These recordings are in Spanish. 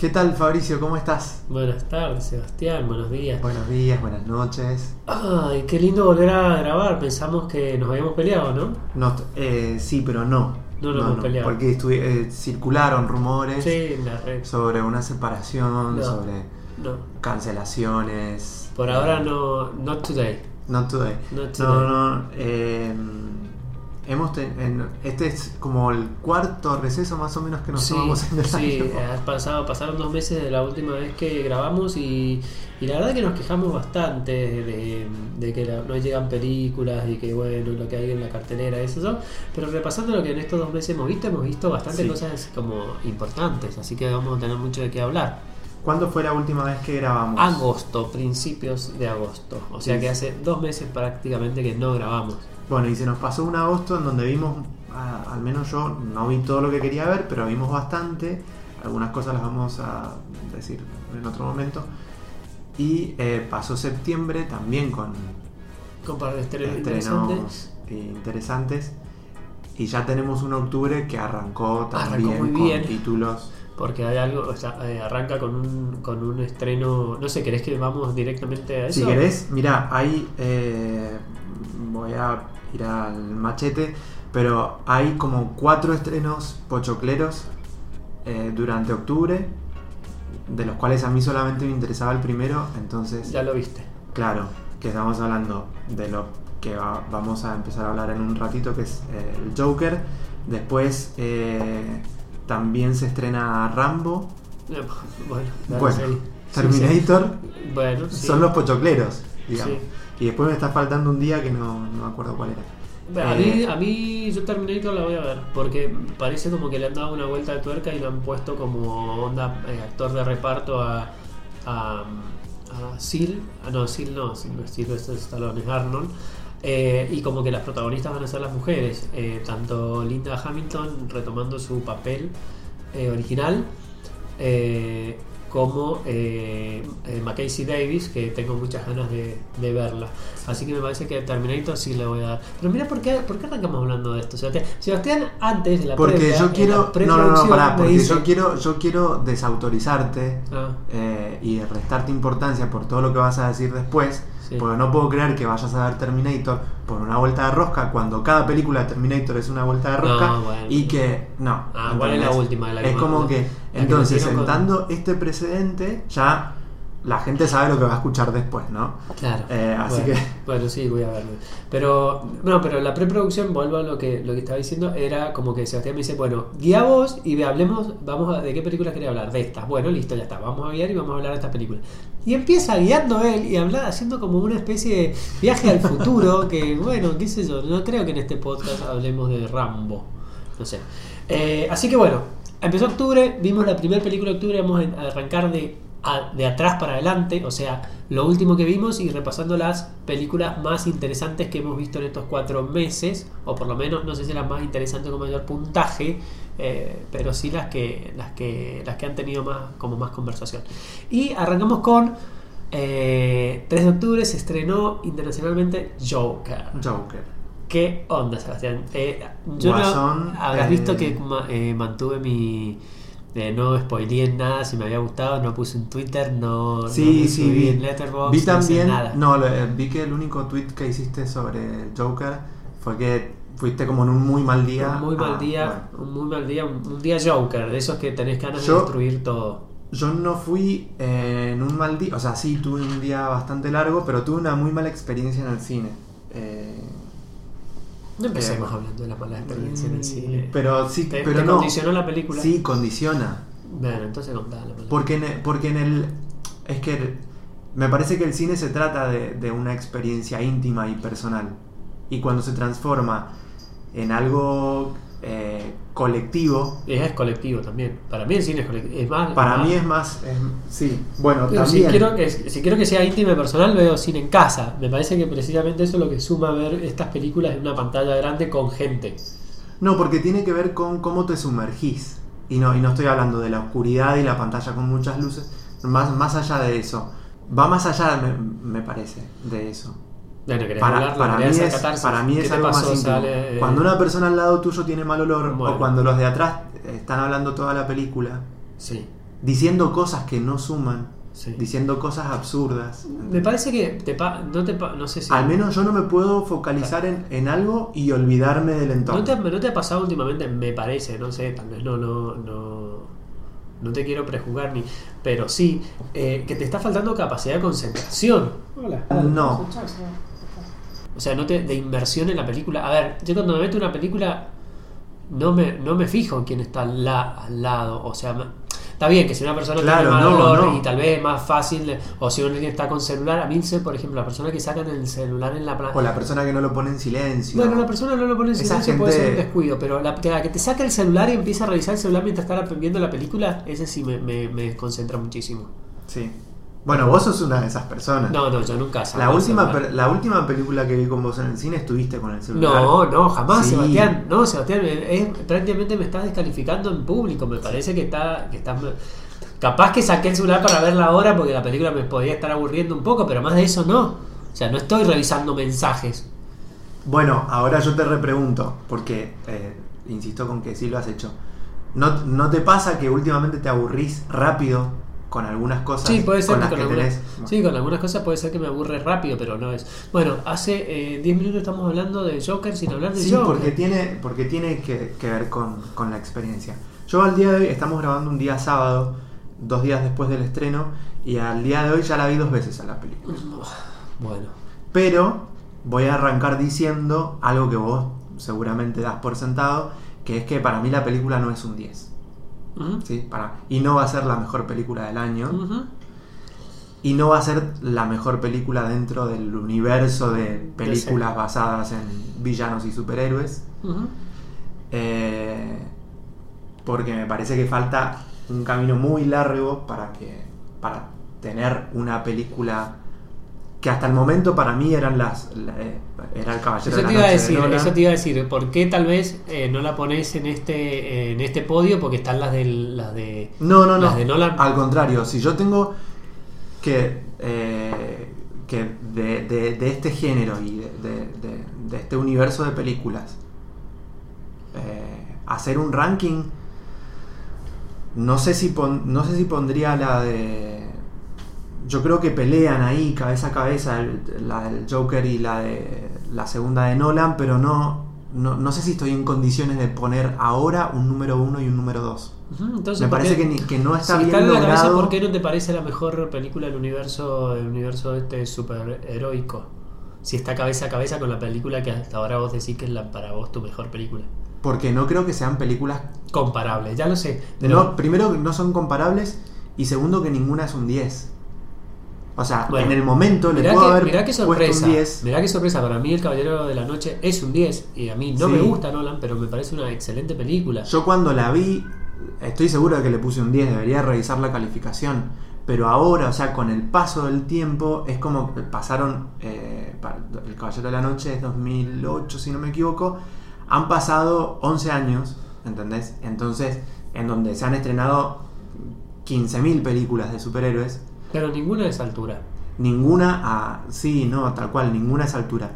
¿Qué tal Fabricio? ¿Cómo estás? Buenas tardes, Sebastián. Buenos días. Buenos días, buenas noches. Ay, qué lindo volver a grabar. Pensamos que nos habíamos peleado, ¿no? No, eh, sí, pero no. No nos hemos peleado. Porque eh, circularon rumores Sí, en la red. sobre una separación, No. sobre No. cancelaciones. Por ahora no. Not today. Not today. Not No, today. no. eh, hemos ten- en- este es como el cuarto receso más o menos que nos sí, tomamos en el sí, año. has pasado, pasaron dos meses de la última vez que grabamos y, y la verdad que nos quejamos bastante de, de que la- no llegan películas y que bueno, lo que hay en la cartelera, eso, eso. Pero repasando lo que en estos dos meses hemos visto, hemos visto bastantes Sí. cosas como importantes, así que vamos a tener mucho de qué hablar. ¿Cuándo fue la última vez que grabamos? Agosto, principios de agosto. O sea Sí. que hace dos meses prácticamente que no grabamos. Bueno, y se nos pasó un agosto en donde vimos, al menos yo no vi todo lo que quería ver, pero vimos bastante. Algunas cosas las vamos a decir en otro momento. Y eh, pasó septiembre también con Con par de estrenos interesantes. Y ya tenemos un octubre que arrancó también Arrancó muy con títulos. Porque hay algo, o sea, eh, arranca con un, con un estreno. No sé, ¿querés que vamos directamente a eso? Si querés, mira, hay. eh, voy a ir al machete, pero hay como cuatro estrenos pochocleros eh, durante octubre, de los cuales a mí solamente me interesaba el primero, entonces, Ya lo viste. claro, que estamos hablando de lo que va- vamos a empezar a hablar en un ratito, que es eh, el Joker. Después eh, también se estrena Rambo, Eh, Bueno. Sí, Terminator. sí. Bueno, sí. Son los pochocleros, digamos. Y después me está faltando un día que no, no me acuerdo cuál era. A, Eh, mí, a mí, yo Terminator la voy a ver, porque parece como que le han dado una vuelta de tuerca y lo han puesto como onda eh, actor de reparto a, a, a Seal, ah, no, Seal no, Seal no es Stallone, es Arnold, eh, y como que las protagonistas van a ser las mujeres, eh, tanto Linda Hamilton retomando su papel eh, original, eh, como eh, eh, Mackenzie Davis, que tengo muchas ganas de, de verla. Así que me parece que Terminator sí le voy a dar. Pero mira, ¿por qué, por qué arrancamos hablando de esto? Sebastián, Sebastián antes de la Porque previa, yo quiero. No, no, no, pará, porque dice- yo quiero, yo quiero desautorizarte Ah, eh, y restarte importancia por todo lo que vas a decir después. Sí. Porque no puedo creer que vayas a ver Terminator por una vuelta de rosca cuando cada película de Terminator es una vuelta de rosca No, bueno. y que no. Ah, ¿cuál es la última de la Es como que la que entonces con- sentando este precedente ya la gente sabe lo que va a escuchar después, ¿no? Claro. Eh, así bueno, que Bueno, sí, voy a verlo. Pero, no, pero la preproducción, vuelvo a lo que, lo que estaba diciendo, era como que Sebastián me dice, bueno, guía vos y ve, hablemos, vamos a, ¿de qué películas quería hablar? De estas. Bueno, listo, ya está, vamos a guiar y vamos a hablar de estas películas. Y empieza guiando él y habla, haciendo como una especie de viaje al futuro, que bueno, qué sé yo, no creo que en este podcast hablemos de Rambo. No sé. Eh, así que bueno, empezó octubre, vimos la primera película de octubre, vamos a arrancar de, a- de atrás para adelante, o sea, lo último que vimos y repasando las películas más interesantes que hemos visto en estos cuatro meses, o por lo menos, no sé si las más interesantes con mayor puntaje, eh, pero sí las que, las que, las que han tenido más, como más conversación. Y arrancamos con eh, 3 de octubre se estrenó internacionalmente Joker. Joker. ¿Qué onda, Sebastián? Eh, yo Guasón, no, habrás visto que ma- eh, mantuve mi... eh, no spoileé nada, si me había gustado, no puse en Twitter, no, Sí, no sí, vi. en Letterboxd, Vi no también, nada. no, lo- eh, vi que el único tweet que hiciste sobre Joker fue que fuiste como en un muy mal día. un muy mal Ah, día, bueno. un muy mal día, un, un día Joker, de esos que tenés ganas Yo- de destruir todo. Yo no fui eh, en un mal día, o sea, sí tuve un día bastante largo, pero tuve una muy mala experiencia en el cine. Eh, No empecemos Eh, hablando de la mala experiencia en el mm, cine. Pero sí, ¿Te, pero te no. condicionó la película? Sí, condiciona. Bueno, entonces contá la. Porque en, el- porque en el. Es que me parece que el cine se trata de, de una experiencia íntima y personal. Y cuando se transforma en algo eh, colectivo, Es, colectivo también. Para mí el cine es colectivo. Es más, para más- mí es más. es- sí, bueno, Pero si quiero, que, si quiero que sea íntimo y personal, veo cine en casa. Me parece que precisamente eso es lo que suma ver estas películas en una pantalla grande con gente. No, porque tiene que ver con cómo te sumergís. Y no, y no estoy hablando de la oscuridad y la pantalla con muchas luces. Más, más allá de eso. Va más allá, me, me parece, de eso. Bueno, ¿querés Para, para mí ¿Querés hacer es, para mí ¿Qué es algo pasó? más íntimo. Sale, eh, Cuando una persona al lado tuyo tiene mal olor Bueno. o cuando los de atrás están hablando toda la película, Sí. diciendo cosas que no suman, Sí. diciendo cosas absurdas. Me parece que te pa- no te pa- no sé si Al menos yo no me puedo focalizar en, en algo y olvidarme del entorno. ¿No te, ¿No te ha pasado últimamente? Me parece, no sé, tal vez no, no, no, no te quiero prejuzgar ni. Pero sí, eh, que te está faltando capacidad de concentración. Hola. No. O sea, no te, de inversión en la película. A ver, yo cuando me meto en una película no me, no me fijo en quién está al, la- al lado. O sea, está bien que si una persona Claro, tiene no, olor no. y tal vez es más fácil, o si alguien está con celular. A mí, sé, por ejemplo, la persona que sacan el celular en la playa. O la persona que no lo pone en silencio. Bueno, la persona no lo pone en Esa silencio puede ser un descuido, pero la, que la que te saca el celular y empieza a revisar el celular mientras está viendo la película, ese sí me, me, me desconcentra muchísimo. Sí. Bueno, vos sos una de esas personas. No, no, yo nunca la, última, per- la última película que vi con vos en el cine estuviste con el celular. No, no, jamás, Sí. Sebastián. No, Sebastián, es, prácticamente me estás descalificando en público. Me parece que está, que estás. Capaz que saqué el celular para verla ahora porque la película me podía estar aburriendo un poco, pero más de eso no. O sea, no estoy revisando mensajes. Bueno, ahora yo te repregunto, porque eh, insisto con que sí lo has hecho. ¿No, ¿No te pasa que últimamente te aburrís rápido con algunas cosas Sí, puede ser con que las con que algunas, tenés? sí, con algunas cosas puede ser que me aburre rápido, pero no es. Bueno, hace eh, 10 minutos estamos hablando de Joker sin hablar de Sí, Joker. porque tiene, porque tiene que, que ver con, con la experiencia. Yo al día de hoy, estamos grabando un día sábado, dos días después del estreno, y al día de hoy ya la vi dos veces a la película. Bueno, Pero voy a arrancar diciendo algo que vos seguramente das por sentado, que es que para mí la película no es un 10. ¿Sí? Para, y no va a ser la mejor película del año. Y no va a ser la mejor película dentro del universo de películas basadas en villanos y superhéroes. Eh, porque me parece que falta un camino muy largo para que para tener una película que hasta el momento para mí eran las la- eh, era el caballero Eso de te la iba a Noche de decir, eso te iba a decir, ¿por qué tal vez eh, no la pones en este en este podio? Porque están las del, las de no no no de Nolan. al contrario si yo tengo que eh, que de, de- de este género y de, de- de- de este universo de películas eh, hacer un ranking no sé si pon- no sé si pondría la de yo creo que pelean ahí cabeza a cabeza el- la del Joker y la de la segunda de Nolan pero no no, no sé si estoy en condiciones de poner ahora un número uno y un número dos Entonces, me ¿por parece que, ni- que no está si bien está en la cabeza, ¿por qué no te parece la mejor película del universo del universo este super heroico? Si está cabeza a cabeza con la película que hasta ahora vos decís que es la, para vos tu mejor película. porque no creo que sean películas Comparable, ya lo sé. Pero no, primero no son comparables y segundo que ninguna es un 10 o sea Bueno, en el momento le puedo que, haber mirá qué sorpresa. un 10 Mirá qué sorpresa. Para mí, El Caballero de la Noche es un 10. Y a mí no Sí. me gusta Nolan, pero me parece una excelente película. Yo cuando la vi, estoy seguro de que le puse un 10, debería revisar la calificación. Pero ahora, o sea, con el paso del tiempo, es como que pasaron. eh, el Caballero de la Noche es 2008, si no me equivoco. Han pasado 11 años, ¿entendés? Entonces, en donde se han estrenado 15.000 películas de superhéroes, Pero ninguna esa altura. ninguna a. Sí, no, tal cual, ninguna a esa altura.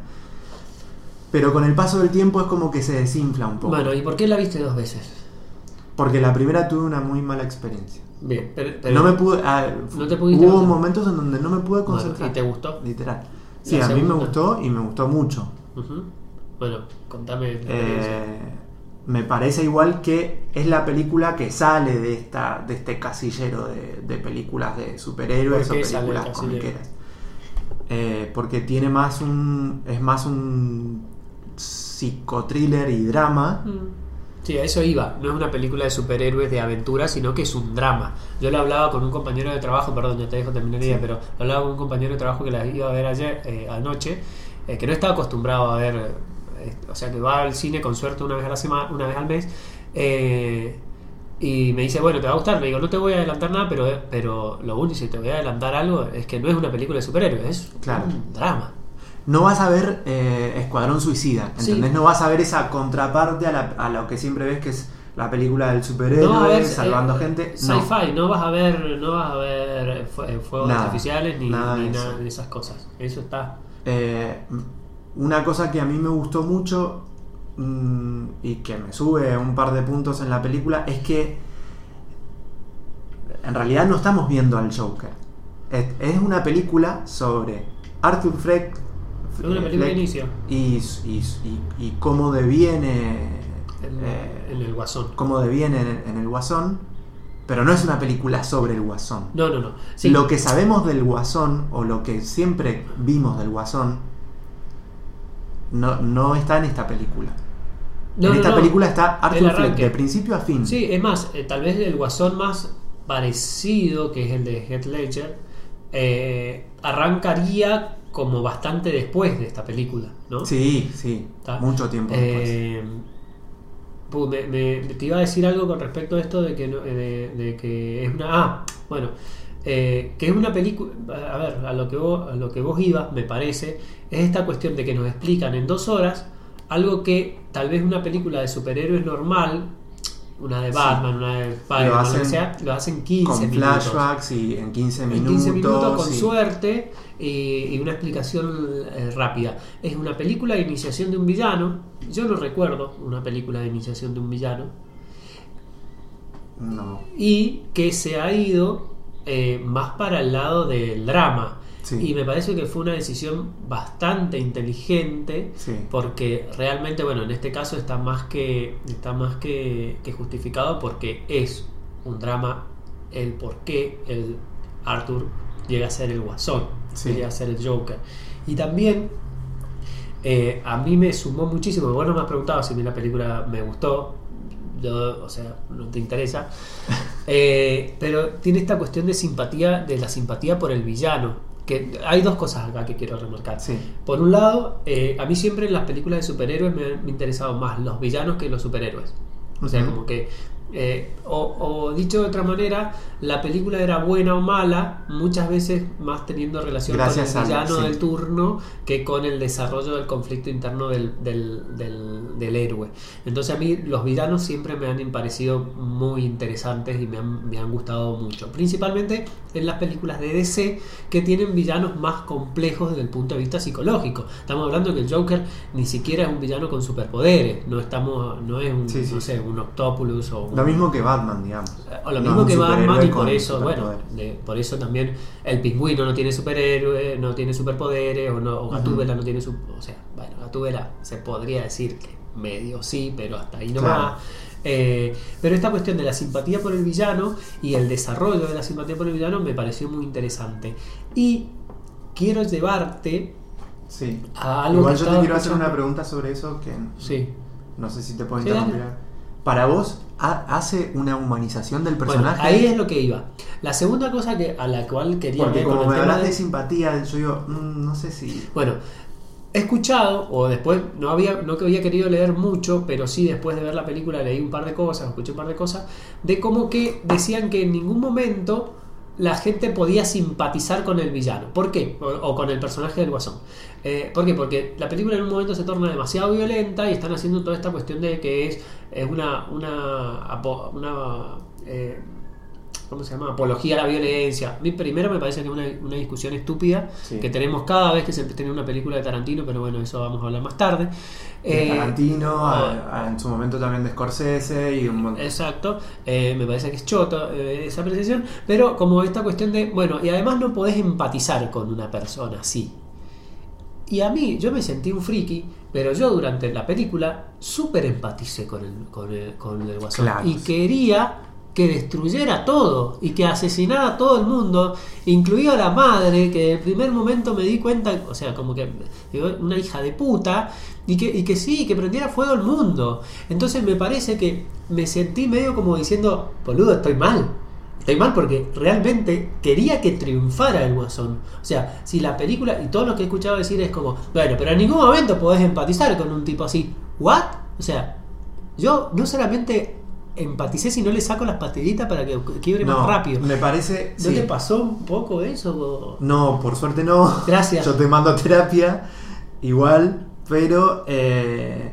Pero con el paso del tiempo es como que se desinfla un poco. Bueno, ¿y por qué la viste dos veces? Porque la primera tuve una muy mala experiencia. Bien, pero, pero- no me pude. ah, no te pudiste hubo momentos en donde no me pude Bueno, concentrar. ¿Y te gustó? Literal. Sí, a mí me gustó y me gustó mucho. Bueno, contame. la experiencia. Eh, me parece igual que es la película que sale de esta de este casillero de, de películas de superhéroes o ¿Por qué sale del películas comiqueras. Eh, porque tiene más un. es más un psicotriller y drama. Mm. Sí, a eso iba. No es una película de superhéroes de aventura, sino que es un drama. Yo lo hablaba con un compañero de trabajo, perdón, ya te dejo terminar Sí. pero lo hablaba con un compañero de trabajo que la iba a ver ayer, eh, anoche, eh, que no estaba acostumbrado a ver, o sea, que va al cine con suerte una vez a la semana, una vez al mes, eh, y me dice, bueno, te va a gustar. Le digo, no te voy a adelantar nada, pero, pero lo único, si te voy a adelantar algo, es que no es una película de superhéroes, es Claro. un drama. No vas a ver eh, Escuadrón Suicida, ¿entendés? Sí. No vas a ver esa contraparte a, la- a lo que siempre ves que es la película del superhéroe No ver, salvando eh, gente. No. Sci-fi, no. vas a ver, no vas a ver fue- fuegos Nada, artificiales ni, nada ni de nada de esas cosas. Eso está. Eh, una cosa que a mí me gustó mucho mm, y que me sube un par de puntos en la película es que en realidad no estamos viendo al Joker. Es, es una película sobre Arthur Fleck. Es una película de Fleck inicio. y, y, y- y cómo deviene. En, eh, en el guasón. cómo deviene en, en el Guasón. Pero no es una película sobre el Guasón. No, no, no. Sí. Lo que sabemos del Guasón, o lo que siempre vimos del Guasón, no, no está en esta película. No, en no, esta película está Arthur Fleck, de principio a fin. Sí, es más, eh, tal vez el guasón más parecido, que es el de Heath Ledger, eh, arrancaría como bastante después de esta película, ¿no? sí, sí, Está. mucho tiempo después. Eh, me, me- te iba a decir algo con respecto a esto de que, no- de, de que es una... Ah, bueno, eh, que es una película... A ver, a lo, que vos, a lo que vos ibas, me parece, es esta cuestión de que nos explican en dos horas algo que tal vez una película de superhéroes normal, una de Sí. Batman, una de Spider-Man, lo, que sea, lo hacen 15 Con minutos. flashbacks y en 15 En minutos. 15 minutos con suerte y, y una explicación eh, rápida. Es una película de iniciación de un villano. Yo no recuerdo una película de iniciación de un villano. No. Y que se ha ido eh, más para el lado del drama. Sí. Y me parece que fue una decisión bastante inteligente. Sí. Porque realmente, bueno, en este caso está más que, está más que, que justificado porque es un drama el por qué el Arthur llega a ser el guasón, Sí. llega a ser el Joker. Y también eh, a mí me sumó muchísimo. Vos no me has preguntado si a mí la película me gustó. O sea, no te interesa. Eh, pero tiene esta cuestión de simpatía, de la simpatía por el villano. Que hay dos cosas acá que quiero remarcar. Sí. Por un lado, eh, a mí siempre en las películas de superhéroes me han interesado más los villanos que los superhéroes. O sea, como que, eh, o, o dicho de otra manera, la película era buena o mala, muchas veces más teniendo relación Gracias con el villano sí. del turno que con el desarrollo del conflicto interno del, del, del- del héroe. Entonces a mí los villanos siempre me han parecido muy interesantes y me han, me han gustado mucho. Principalmente en las películas de DC que tienen villanos más complejos desde el punto de vista psicológico. Estamos hablando que el Joker ni siquiera es un villano con superpoderes, no estamos, no es un, Sí, sí. no sé, un Octopus o un, Lo mismo que Batman, digamos. o lo mismo que Batman y por eso, bueno, de- por eso también el pingüino no tiene superhéroe, no tiene superpoderes, o, no, o Gatúbela no tiene su, o sea, bueno, Gatúbela se podría decir que medio sí, pero hasta ahí nomás. Claro. Eh, pero esta cuestión de la simpatía por el villano y el desarrollo de la simpatía por el villano me pareció muy interesante. Y quiero llevarte Sí. a algo Igual que yo te quiero hacer una pregunta sobre eso que Sí. no sé si te puedo interrumpir. Para vos, ¿hace una humanización del Bueno, personaje? ahí es lo que iba. La segunda cosa que, a la cual quería Porque como me hablas de de- simpatía, yo digo, mm, no sé si... Bueno, he escuchado, o después no había, no que había querido leer mucho, pero sí después de ver la película leí un par de cosas, escuché un par de cosas, de cómo que decían que en ningún momento la gente podía simpatizar con el villano. ¿Por qué? O, con el personaje del guasón. Eh, ¿Por qué? Porque la película en un momento se torna demasiado violenta y están haciendo toda esta cuestión de que es, una, una, una eh, ¿cómo se llama? Apología a la violencia. A mí primero me parece que es una, una discusión estúpida Sí. que tenemos cada vez que se tiene una película de Tarantino, pero bueno, eso vamos a hablar más tarde. de Eh, Tarantino, ah, a- a- en su momento también de Scorsese y un montón. Exacto, eh, me parece que es choto eh, esa apreciación, pero como esta cuestión de, bueno, y además no podés empatizar con una persona así. Y a mí, yo me sentí un friki, pero yo durante la película súper empaticé con el, con el, con el guasón. Claro, y sí. quería que destruyera todo y que asesinara a todo el mundo, incluido a la madre, que en el primer momento me di cuenta, o sea, como que una hija de puta, y que, y que sí, que prendiera fuego el mundo. Entonces me parece que me sentí medio como diciendo, boludo, estoy mal. Estoy mal porque realmente quería que triunfara el guasón. O sea, si la película, y todo lo que he escuchado decir es como, bueno, pero en ningún momento podés empatizar con un tipo así. ¿What? O sea, yo no solamente empaticé, sino le saco las pastillitas para que quiebre no, más rápido. ¿No me parece... sí. te pasó un poco eso? No, por suerte no. Gracias. Yo te mando a terapia igual, pero eh,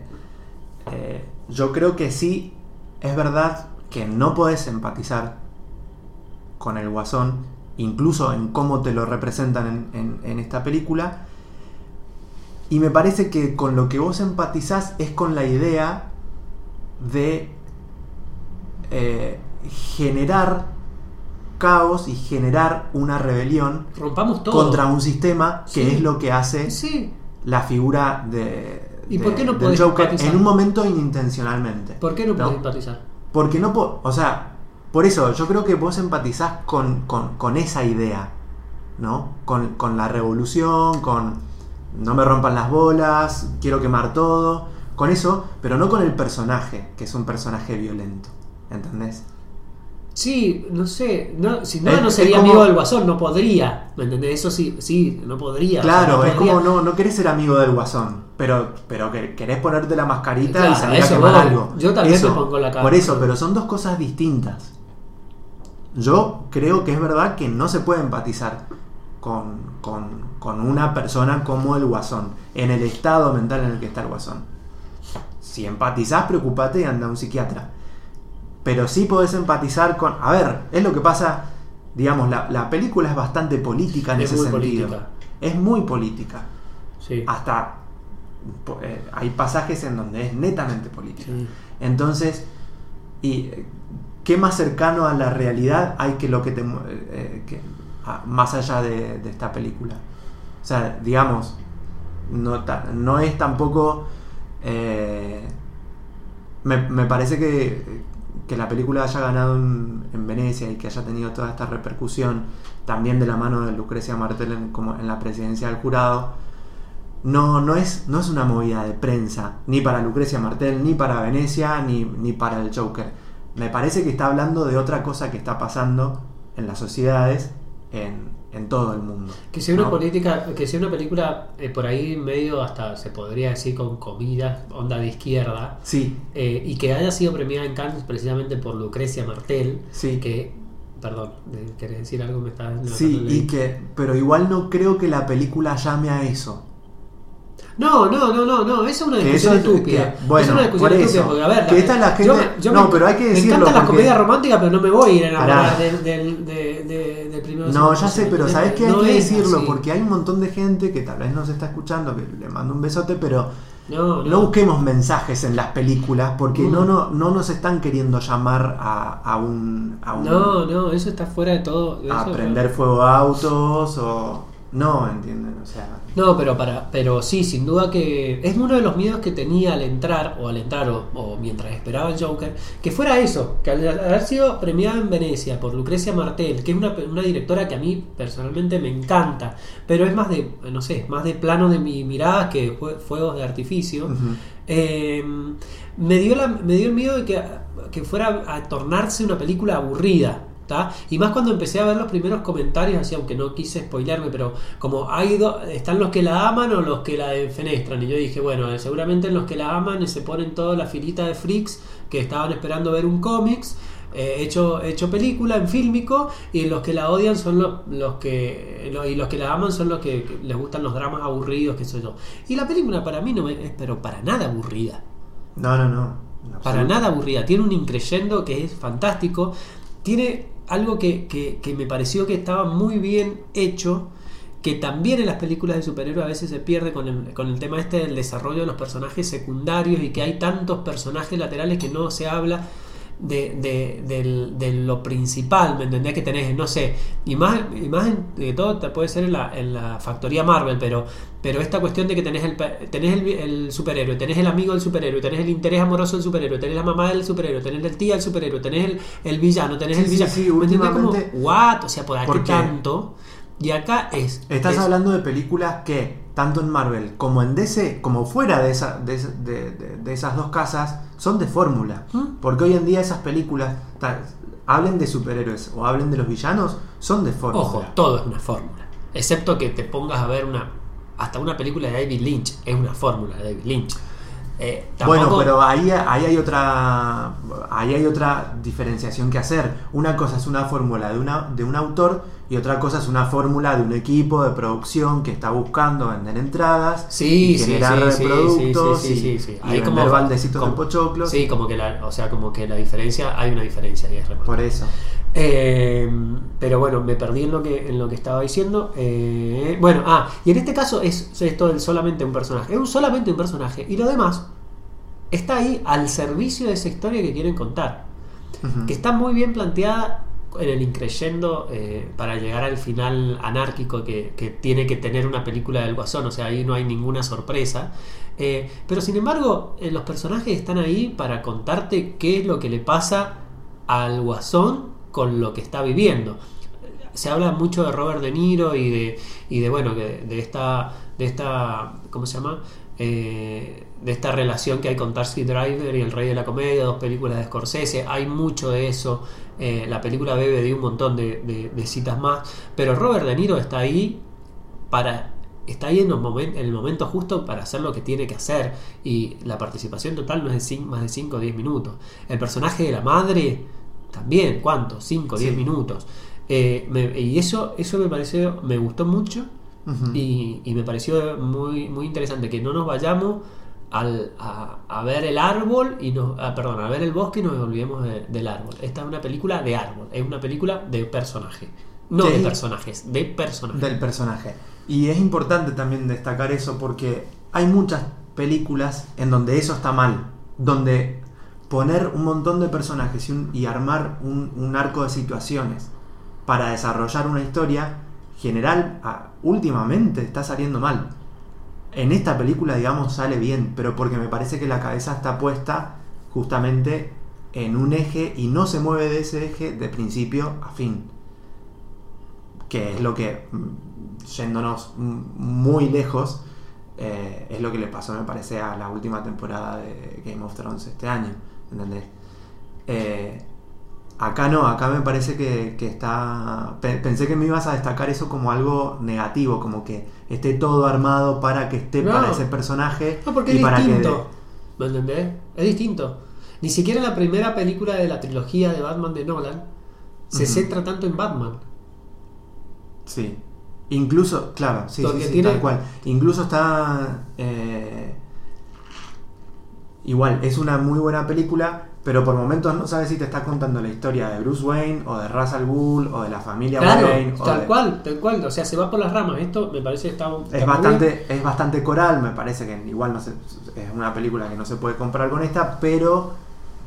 eh, yo creo que sí, es verdad que no podés empatizar con el guasón, incluso en cómo te lo representan en, en- en esta película. Y me parece que con lo que vos empatizás es con la idea de eh, generar caos y generar una rebelión Rompamos todo. contra un sistema que Sí. es lo que hace Sí. la figura de, ¿Y de- por qué no del Joker empatizar? en un momento inintencionalmente. ¿Por qué no, ¿No? puedes empatizar? Porque no po- o sea, por eso yo creo que vos empatizás con, con- con esa idea, ¿no? Con, con la revolución, con no me rompan las bolas, quiero quemar todo, con eso, pero no con el personaje, que es un personaje violento, ¿entendés? Sí, no sé. No, si no, Es- no sería como- amigo del guasón, no podría. ¿Me entendés? Eso sí, sí, no podría. o sea, Claro, no es podría. como no, no querés ser amigo del guasón, pero, pero que querés ponerte la mascarita Claro, y salir a quemar algo. Yo también Eso, me pongo la cara. Por eso, pero son dos cosas distintas. Yo creo que es verdad que no se puede empatizar con, con- con una persona como el guasón, en el estado mental en el que está el guasón. Si empatizás, preocupate y anda a un psiquiatra. Pero sí podés empatizar con... A ver, es lo que pasa, digamos, la, la película es bastante política en Es ese muy sentido. política. Es muy política. Sí. Hasta eh, hay pasajes en donde es netamente política. Sí. Entonces, y eh, qué más cercano a la realidad hay que lo que te eh, eh, que- más allá de, de esta película. O sea, digamos, no, ta- no es tampoco. eh, me, me parece que, que la película haya ganado en, en Venecia y que haya tenido toda esta repercusión, también de la mano de Lucrecia Martel en, como en la presidencia del jurado, no, no, es, no es una movida de prensa, ni para Lucrecia Martel, ni para Venecia, ni, ni para el Joker. Me parece que está hablando de otra cosa que está pasando en las sociedades en, en todo el mundo. Que sea una ¿no? política, que sea una película eh, por ahí medio hasta se podría decir con comida, onda de izquierda, Sí, eh, y que haya sido premiada en Cannes precisamente por Lucrecia Martel, sí. que, perdón, eh, ¿querés decir algo? Me estás Sí, y que, pero igual no creo que la película llame a eso. No, no, no, no, no, esa es una discusión eso estúpida. que- bueno, es una discusión por estúpida porque, a ver, Que esta la yo gente- me- yo no, me- pero hay que Me decirlo encantan las comedias románticas, pero no me voy a ir a enamorar del, del, de, de- de primero No, ya sé, pero. ¿sabes qué? Hay No que decirlo así. porque hay un montón de gente que tal vez nos está escuchando, que le mando un besote, pero No, no no. busquemos mensajes en las películas porque Mm. no, no, no nos están queriendo llamar a, a un... A, un- No, no, eso está fuera de todo. a eso- prender fuego a autos o... No, ¿entienden? O sea... No, pero para, pero sí, sin duda que es uno de los miedos que tenía al entrar, o al entrar, o, o mientras esperaba el Joker, que fuera eso, que al haber sido premiada en Venecia por Lucrecia Martel, que es una, una directora que a mí personalmente me encanta, pero es más de, no sé, más de plano de mi mirada que fue- fuegos de artificio. Eh, me, dio la, me dio el miedo de que, que fuera a tornarse una película aburrida. ¿Tá? Y más cuando empecé a ver los primeros comentarios, así aunque no quise spoilearme, pero como hay do- están los que la aman o los que la defenestran. Y yo dije, bueno, eh, seguramente los que la aman se ponen toda la filita de freaks que estaban esperando ver un cómics. eh, hecho, hecho película en fílmico y los que la odian son los, los que y los que la aman son los que, que les gustan los dramas aburridos que soy yo y la película para mí no me- es pero para nada aburrida No, no, no. en para nada aburrida. Tiene un increyendo que es fantástico. Tiene algo que, que- que me pareció que estaba muy bien hecho. Que también en las películas de superhéroes a veces se pierde con el, con el tema este del desarrollo de los personajes secundarios y que hay tantos personajes laterales que no se habla de, de- de lo principal, ¿me entendés? Que tenés, no sé, y más, y más en- de todo te puede ser en la, en la factoría Marvel, pero, pero esta cuestión de que tenés, el, tenés el, el superhéroe, tenés el amigo del superhéroe, tenés el interés amoroso del superhéroe, tenés la mamá del superhéroe, tenés el tía del superhéroe, tenés el, el villano, tenés Sí, el villano. sí, ¿Me entendés? Como, what? O sea, ¿por qué ¿Por qué? tanto? Y acá es... Estás es- hablando de películas que, tanto en Marvel como en DC, como fuera de, esa, de, de- de- de esas dos casas, son de fórmula. ¿Mm? Porque hoy en día esas películas, ta- hablen de superhéroes o hablen de los villanos, son de fórmula. Ojo, todo es una fórmula. Excepto que te pongas a ver una. Hasta una película de David Lynch es una fórmula de David Lynch. Eh, Bueno, pero ahí, ahí hay otra ahí hay otra diferenciación que hacer. Una cosa es una fórmula de, una, de un autor y otra cosa es una fórmula de un equipo de producción que está buscando vender entradas Sí, y sí, generar sí, productos y, y Ahí vender como- baldecitos como- de pochoclos. Sí, como que la, o sea, como que la diferencia, hay una diferencia y es remarcable. Por eso. Eh, pero bueno, me perdí en lo que, en lo que estaba diciendo. Eh, bueno, ah, y en este caso es esto del solamente un personaje. Es un solamente un personaje. Y lo demás está ahí al servicio de esa historia que quieren contar. Que está muy bien planteada en el increyendo eh, para llegar al final anárquico que, que tiene que tener una película del Guasón, o sea, ahí no hay ninguna sorpresa. Eh, pero sin embargo, eh, los personajes están ahí para contarte qué es lo que le pasa al Guasón con lo que está viviendo. Se habla mucho de Robert De Niro y de, y de bueno, que de esta, de esta, ¿cómo se llama? Eh, de esta relación que hay con Taxi Driver y El Rey de la Comedia, dos películas de Scorsese, hay mucho de eso, eh, la película bebe de un montón de, de- de citas más, pero Robert De Niro está ahí para está ahí en, en el momento justo para hacer lo que tiene que hacer y la participación total no es de más de 5 o 10 minutos. El personaje de la madre también, ¿cuánto? 5 o 10 Sí. minutos. Eh, me- y eso, eso me pareció, me gustó mucho y, y me pareció muy, muy interesante que no nos vayamos al- a, a ver el árbol y nos, ah, perdón, a ver el bosque y nos olvidemos de- del árbol. Esta es una película de árbol, es una película de personaje. No Sí. de personajes, de personajes. del personaje. Y es importante también destacar eso porque hay muchas películas en donde eso está mal, donde poner un montón de personajes y, armar un, arco de situaciones para desarrollar una historia general últimamente está saliendo mal. En esta película, digamos, sale bien, pero porque me parece que la cabeza está puesta justamente en un eje y no se mueve de ese eje de principio a fin que es lo que, mm, yéndonos muy lejos, eh, es lo que le pasó, me parece, a la última temporada de Game of Thrones este año, ¿entendés? Eh, acá no, acá me parece que, que está... pe- Pensé que me ibas a destacar eso como algo negativo, como que esté todo armado para que esté No. para ese personaje No, porque y es para distinto. ¿Me entendés? Es distinto. Ni siquiera en la primera película de la trilogía de Batman de Nolan se centra tanto en Batman. que... Sí. Incluso, claro, sí, sí, sí, tiene- tal cual. Incluso está... eh, igual, es una muy buena película, pero por momentos no sabes si te está contando la historia de Bruce Wayne o de Ra's al Ghul o de la familia Claro, Wayne. o tal de- cual, tal cual. O sea, se va por las ramas. Esto me parece que está. Es bien. bastante, es bastante coral, me parece que igual no se- es una película que no se puede comprar con esta, pero,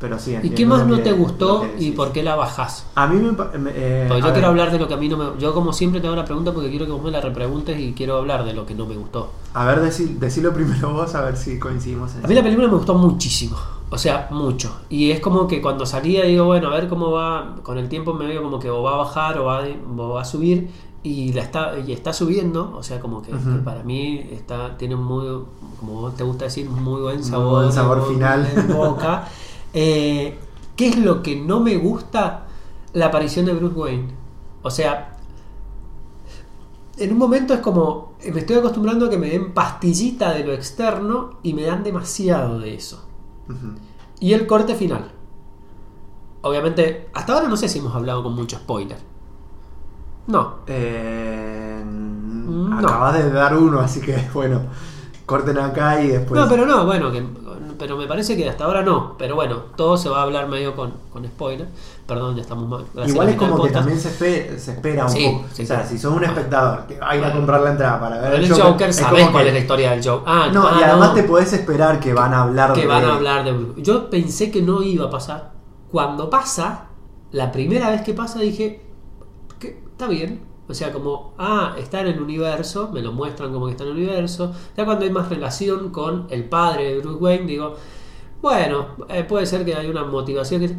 pero sí. ¿Y qué más no te gustó y por qué la bajás? A mí me... me- eh, a yo quiero ver, hablar de lo que a mí no me. Yo, como siempre, te hago la pregunta porque quiero que vos me la repreguntes y quiero hablar de lo que no me gustó. A ver, decí- decilo primero vos, a ver si coincidimos en A mí la película me gustó muchísimo. O sea, mucho. Y es como que cuando salía digo, bueno, a ver cómo va. Con el tiempo me veo como que o va a bajar o va, o va a subir. Y la está, y está subiendo. O sea, como que, para mí está, tiene un muy, como te gusta decir, muy buen Muy sabor. buen sabor final. En boca. Eh, ¿Qué es lo que no me gusta? La aparición de Bruce Wayne. O sea, en un momento es como, me estoy acostumbrando a que me den pastillita de lo externo y me dan demasiado de eso. Y el corte final. Obviamente, hasta ahora no sé si hemos hablado con mucho spoiler. No. Eh, No. Acabas de dar uno, así que bueno, corten acá y después... no, pero no, bueno, que, pero me parece que hasta ahora no. Pero bueno, todo se va a hablar medio con, con spoiler. Perdón, ya estamos mal. Gracias Igual es como que también se, espe- se espera un Sí, poco. sí, o sea, sí. si sos un espectador que va a ir a Bueno. comprar la entrada para ver El el Joker, Joker, es sabés como cuál que- es la historia del Joker. Ah, No, ah, y además no, te podés esperar que van a hablar que de... van a hablar de. Yo pensé que no iba a pasar. Cuando pasa, la primera vez que pasa dije, que está bien. O sea, como, ah, está en el universo, me lo muestran como que está en el universo. Ya cuando hay más relación con el padre de Bruce Wayne, digo, bueno, eh, puede ser que hay una motivación que...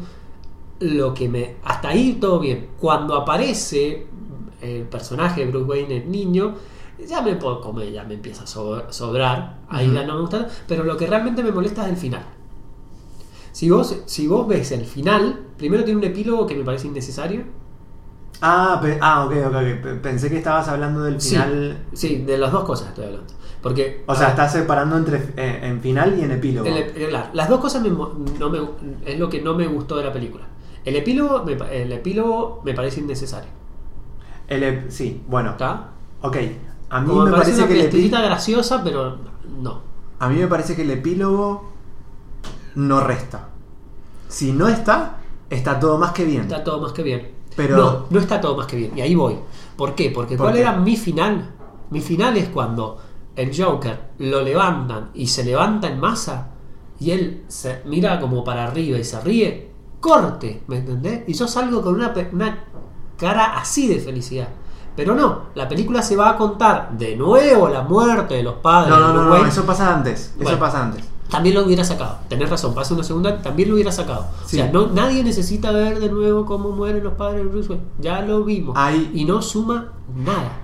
Lo que me... Hasta ahí todo bien. Cuando aparece el personaje de Bruce Wayne, el niño, ya me puedo comer, ya me empieza a so- sobrar. Ahí Ujú. ya no me gusta. Pero lo que realmente me molesta es el final. Si vos, si vos ves el final, primero tiene un epílogo que me parece innecesario. Ah, pe- ah, ok, ok, ok. Pe- Pensé que estabas hablando del final... Sí, de las dos cosas estoy hablando. Porque. O sea, estás separando entre eh, en final y en epílogo. el claro, las dos cosas me no me- es lo que no me gustó de la película. El epílogo me, el epílogo me parece innecesario. El ep- sí, bueno. ¿Está? Ok. A mí Como me parece parece una que el graciosa, pero no. A mí me parece que el epílogo no resta. Si no está, está todo más que bien. Está todo más que bien. Pero- No, no está todo más que bien. Y ahí voy. ¿Por qué? Porque ¿Por ¿cuál qué? era mi final? Mi final es cuando el Joker lo levantan y se levanta en masa y él se mira como para arriba y se ríe. Corte, ¿me entendés? Y yo salgo con una, una cara así de felicidad. Pero no, la película se va a contar de nuevo la muerte de los padres. No, no, no, eso pasa antes. Eso pasa antes. También lo hubiera sacado. Tenés razón, pasa una segunda, también lo hubiera sacado. Sí. O sea, no, nadie necesita ver de nuevo cómo mueren los padres de Bruce Wayne. Ya lo vimos. Hay- Y no suma nada.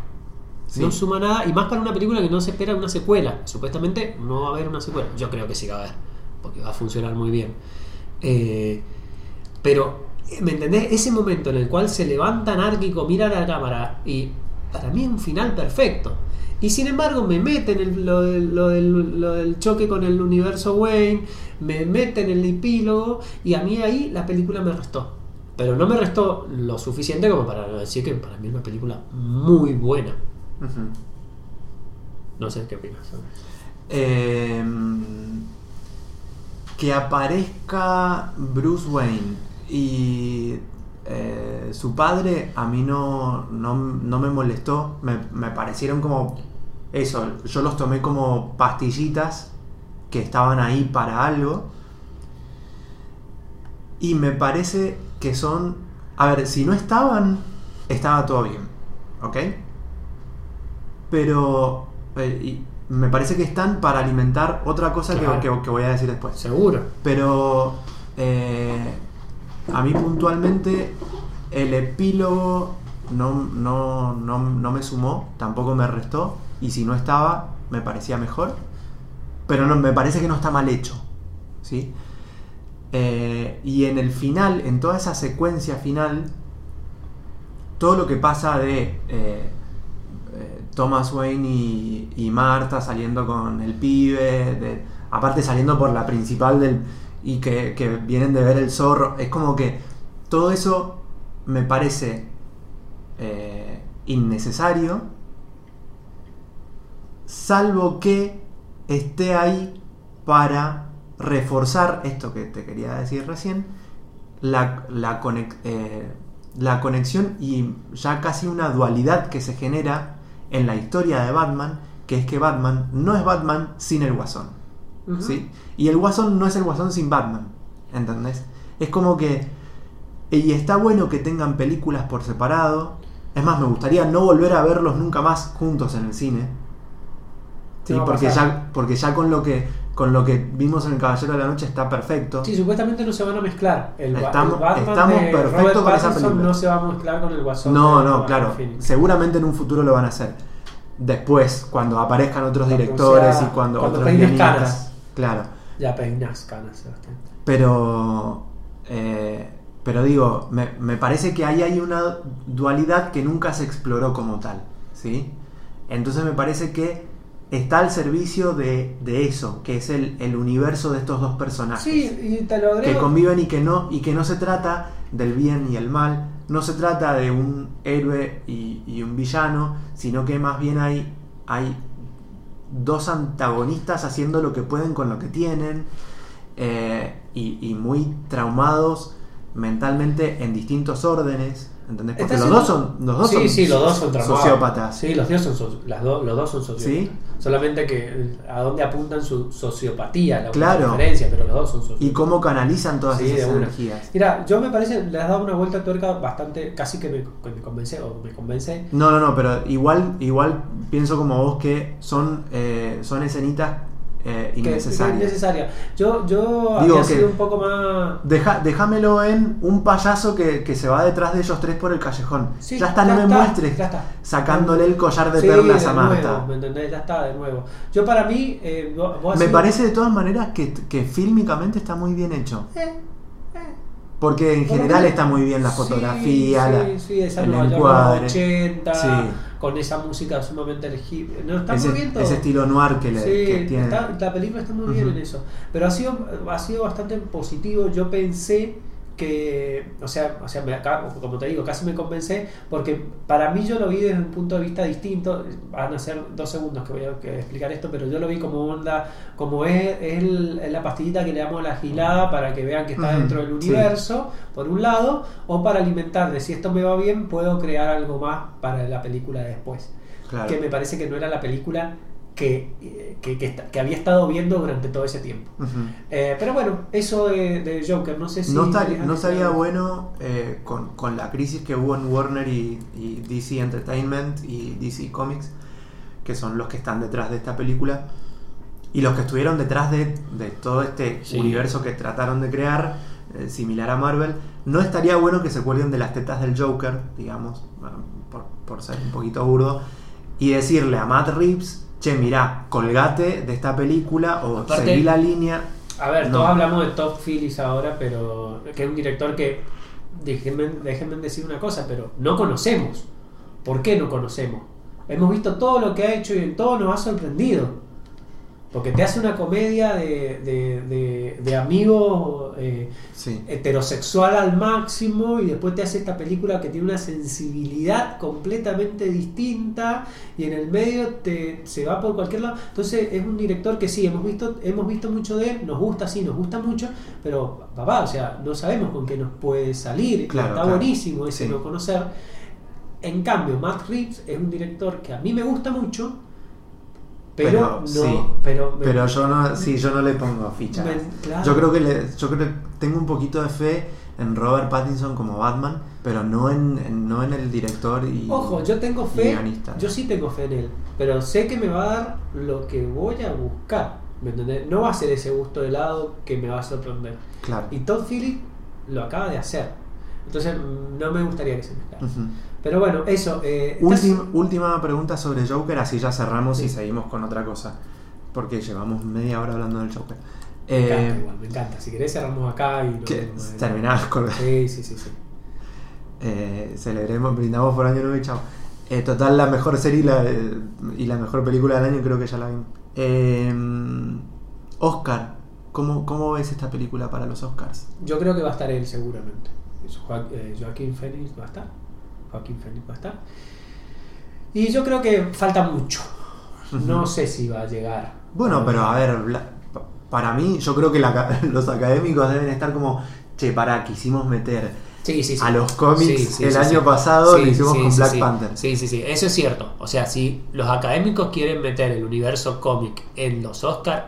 Sí. No suma nada. Y más para una película que no se espera una secuela. Supuestamente no va a haber una secuela. Yo creo que sí va a haber. Porque va a funcionar muy bien. Eh, pero, ¿me entendés? Ese momento en el cual se levanta anárquico, mira a la cámara y para mí es un final perfecto. Y sin embargo me meten el- lo, del- lo del, lo del choque con el universo Wayne, me meten el epílogo y a mí ahí la película me restó. Pero no me restó lo suficiente como para decir que para mí es una película muy buena. No sé qué opinas. Eh, que aparezca Bruce Wayne y eh, su padre a mí no, no, no me molestó, me, me parecieron como eso, yo los tomé como pastillitas que estaban ahí para algo y me parece que son, a ver, si no estaban, estaba todo bien, ¿ok? Pero eh, me parece que están para alimentar otra cosa que, que voy a decir después. Seguro. Pero eh, a mí puntualmente el epílogo no, no, no, no me sumó, tampoco me restó, y si no estaba, me parecía mejor. Pero no, me parece que no está mal hecho. ¿sí? Eh, y en el final, en toda esa secuencia final, todo lo que pasa de eh, eh, Thomas Wayne y, y Marta saliendo con el pibe, de- aparte saliendo por la principal del y que, que vienen de ver el zorro, es como que todo eso me parece innecesario, salvo que esté ahí para reforzar esto que te quería decir recién, la, la, conex- eh, la conexión y ya casi una dualidad que se genera en la historia de Batman, que es que Batman no es Batman sin el Guasón. ¿sí? Y el Guasón no es el Guasón sin Batman, ¿entendés? Es como que... Y está bueno que tengan películas por separado. Es más, me gustaría no volver a verlos nunca más juntos en el cine. ¿Sí? Porque, ya, porque ya con lo que con lo que vimos en El Caballero de la Noche está perfecto. Sí, supuestamente no se van a mezclar. El, Estamos- el estamos perfectos con esa película. no se va a mezclar con el Guasón. No, de no, claro. Seguramente en un futuro lo van a hacer. Después, cuando aparezcan otros Cuando directores sea- y cuando, cuando otros peines canas. Claro. Ya peinas canas, Sebastián. Pero. eh, pero digo, me, me parece que ahí hay una dualidad que nunca se exploró como tal. ¿Sí? Entonces me parece que está al servicio de, de eso, que es el, el universo de estos dos personajes. Sí, y te lo que agrego. conviven y que no y que no se trata del bien y el mal no se trata de un héroe y, y un villano sino que más bien hay hay dos antagonistas haciendo lo que pueden con lo que tienen eh, y, y muy traumados mentalmente en distintos órdenes ¿entendés? porque los dos son los dos sí, son sí, los dos son sociópatas Sí, los, dos son, so- las do- los dos son sociópatas. ¿Sí? Solamente que a dónde apuntan su sociopatía, la Claro. diferencia, pero los dos son sociópatas. y cómo canalizan todas Sí, esas energías Mira, yo me parece, le has dado una vuelta de tuerca bastante, casi que me, que me convence, o me convence. No, no, no, pero igual, igual pienso como vos que son, eh, son escenitas eh, que- que es innecesarias. innecesaria. Yo, yo Digo había que- sido un poco más. Deja, déjamelo en un payaso que, que se va detrás de ellos tres por el callejón. Sí, ya está, no me muestres ya está. sacándole el collar de Sí, perlas de a nuevo, Marta. ¿me entendés? Ya está, de nuevo. Yo para mí, eh, vos- vos Me has parece de todas maneras que, que fílmicamente está muy bien hecho. sido- eh. Porque en general está muy bien la Sí, fotografía, sí, la- sí, esa el Nueva encuadre. de los 80, Sí. con esa música sumamente elegible. No, está ese, muy bien todo. ese estilo noir que, le, Sí, que tiene. está- la película está muy bien en eso. Pero ha sido, ha sido bastante positivo. Yo pensé que, o sea, o sea me como te digo, casi me convencé, porque para mí yo lo vi desde un punto de vista distinto. Van a ser dos segundos que voy a que explicar esto, pero yo lo vi como onda, como es, es el- es la pastillita que le damos a la gilada para que vean que está dentro del sí. universo, por un lado, o para alimentar de si esto me va bien, puedo crear algo más para la película después Claro. que me parece que no era la película que, eh, que, que esta- que había estado viendo durante todo ese tiempo. Eh, pero bueno, eso de, de Joker, no sé si... No, estaría, querías no decir estaría algo. bueno eh, con, con la crisis que hubo en Warner y, y DC Entertainment y DC Comics, que son los que están detrás de esta película, y los que estuvieron detrás de, de todo este Sí. universo que trataron de crear, eh, similar a Marvel. No estaría bueno que se cuelguen de las tetas del Joker, digamos, bueno, por, por ser un poquito burdo, y decirle a Matt Reeves, che, mirá, colgate de esta película o Aparte- seguí la línea. A ver, No. todos hablamos de Todd Phillips ahora, pero que es un director que, déjenme, déjenme decir una cosa, pero no conocemos. ¿Por qué no conocemos? Hemos visto todo lo que ha hecho y en todo nos ha sorprendido. Porque te hace una comedia de, de, de- de amigos eh, Sí. heterosexual al máximo y después te hace esta película que tiene una sensibilidad completamente distinta y en el medio te, se va por cualquier lado. Entonces es un director que sí, hemos visto, hemos visto mucho de él, nos gusta, sí, nos gusta mucho, pero papá, o sea, no sabemos con qué nos puede salir. Claro, Está claro. buenísimo ese Sí. no conocer. En cambio, Matt Reeves es un director que a mí me gusta mucho, pero, Pero, no, sí. pero, me- Pero yo no, sí, yo no le pongo fichas. me- claro. Yo creo que le- yo creo que tengo un poquito de fe en Robert Pattinson como Batman, pero no en, en- no en el director y Ojo, yo tengo fe, guionista. yo sí tengo fe en él, pero sé que me va a dar lo que voy a buscar, ¿me entendés? No va a ser ese gusto de helado que me va a sorprender. Claro. Y Todd Phillips lo acaba de hacer, entonces no me gustaría que se me escape. Ujú. Pero bueno, eso. eh, estás- Última, última pregunta sobre Joker, así ya cerramos y Sí. seguimos con otra cosa. Porque llevamos media hora hablando del Joker. Me encanta, Eh, igual, me encanta. Si querés cerramos acá y lo terminás con Sí, sí, sí, sí. eh, celebremos, brindamos por año nuevo y chao. Eh, total, la mejor serie y la, y la mejor película del año creo que ya la vimos. Eh, Oscar, ¿cómo, ¿cómo ves esta película para los Oscars? Yo creo que va a estar él seguramente. Eh, Joaquín Phoenix va a estar. Joaquín Phoenix va a estar. Y yo creo que falta mucho. No sé si va a llegar. Bueno, pero a ver, para mí, yo creo que la- los académicos deben estar como, che, para, quisimos meter Sí, sí, sí. a los cómics el año pasado, lo hicimos con Black. Panther. Sí, sí, sí. Eso es cierto. O sea, si los académicos quieren meter el universo cómic en los Oscars,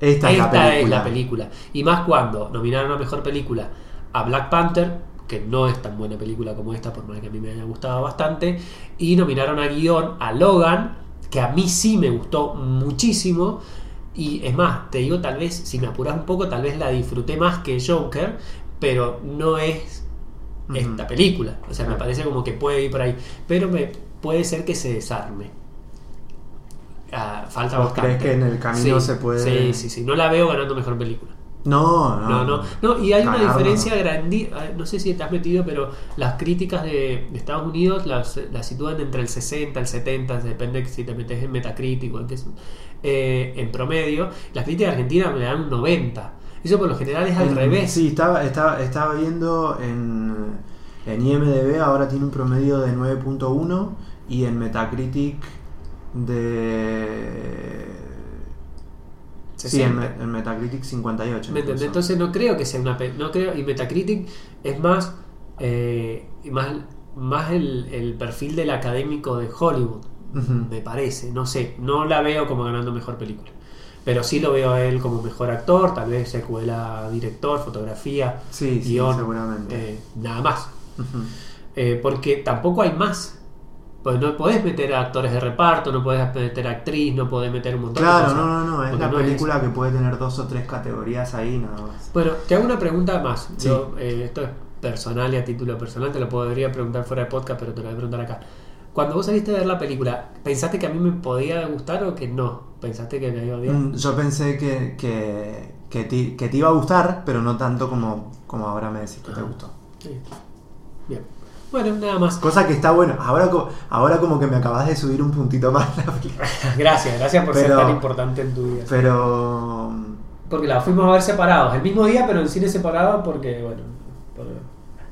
Esta, es la Esta película. es la película. Y más cuando nominaron a mejor película a Black Panther, que no es tan buena película como esta, por más que a mí me haya gustado bastante, y nominaron a guion a Logan, que a mí sí me gustó muchísimo. Y es más, te digo, tal vez, si me apuras un poco, tal vez la disfruté más que Joker, pero no es esta película. O sea, me parece como que puede ir por ahí. Pero me puede ser que se desarme. Ah, falta ¿Vos bastante. crees que en el camino Sí, se puede- Sí, sí, sí. No la veo ganando mejor película. No, no. No, no. no y hay una diferencia no. grandísima. No sé si te has metido, pero las críticas de, de Estados Unidos las, las sitúan entre el 60 el 70, depende si te metes en Metacritic o en eh, en promedio. Las críticas de Argentina me dan un 90. Eso por lo general es al En- revés. Sí, estaba, estaba, estaba viendo en, en IMDB, ahora tiene un promedio de 9.1 y en Metacritic de... Sí, en, 60. Me- en Metacritic 58. ¿Me. Entonces no creo que sea una no creo y Metacritic es más eh, más más el, el perfil del académico de Hollywood me parece no sé no la veo como ganando mejor película pero sí lo veo a él como mejor actor tal vez secuela director fotografía Sí, sí, guion seguramente. eh, nada más. Eh, porque tampoco hay más pues no podés meter a actores de reparto no podés meter actriz no podés meter un montón de Claro, cosas no, no, no, es es película que puede tener dos o tres categorías ahí nada más. Bueno, te hago una pregunta más. Sí. Yo, eh, esto es personal y a título personal, te lo podría preguntar fuera de podcast, pero te lo voy a preguntar acá. Cuando vos saliste a ver la película, ¿pensaste que a mí me podía gustar o que no? ¿Pensaste que me iba a odiar? Mm, Yo pensé que, que, que, te, que te iba a gustar, pero no tanto como, como ahora me decís que te gustó. Sí. Bien. Bueno, nada más. Cosa que está bueno. Ahora, ahora como que me acabas de subir un puntito más la película. Gracias, gracias por ser tan importante en tu vida. Pero... Porque la fuimos a ver separados, el mismo día, pero en cine separado porque, bueno, por-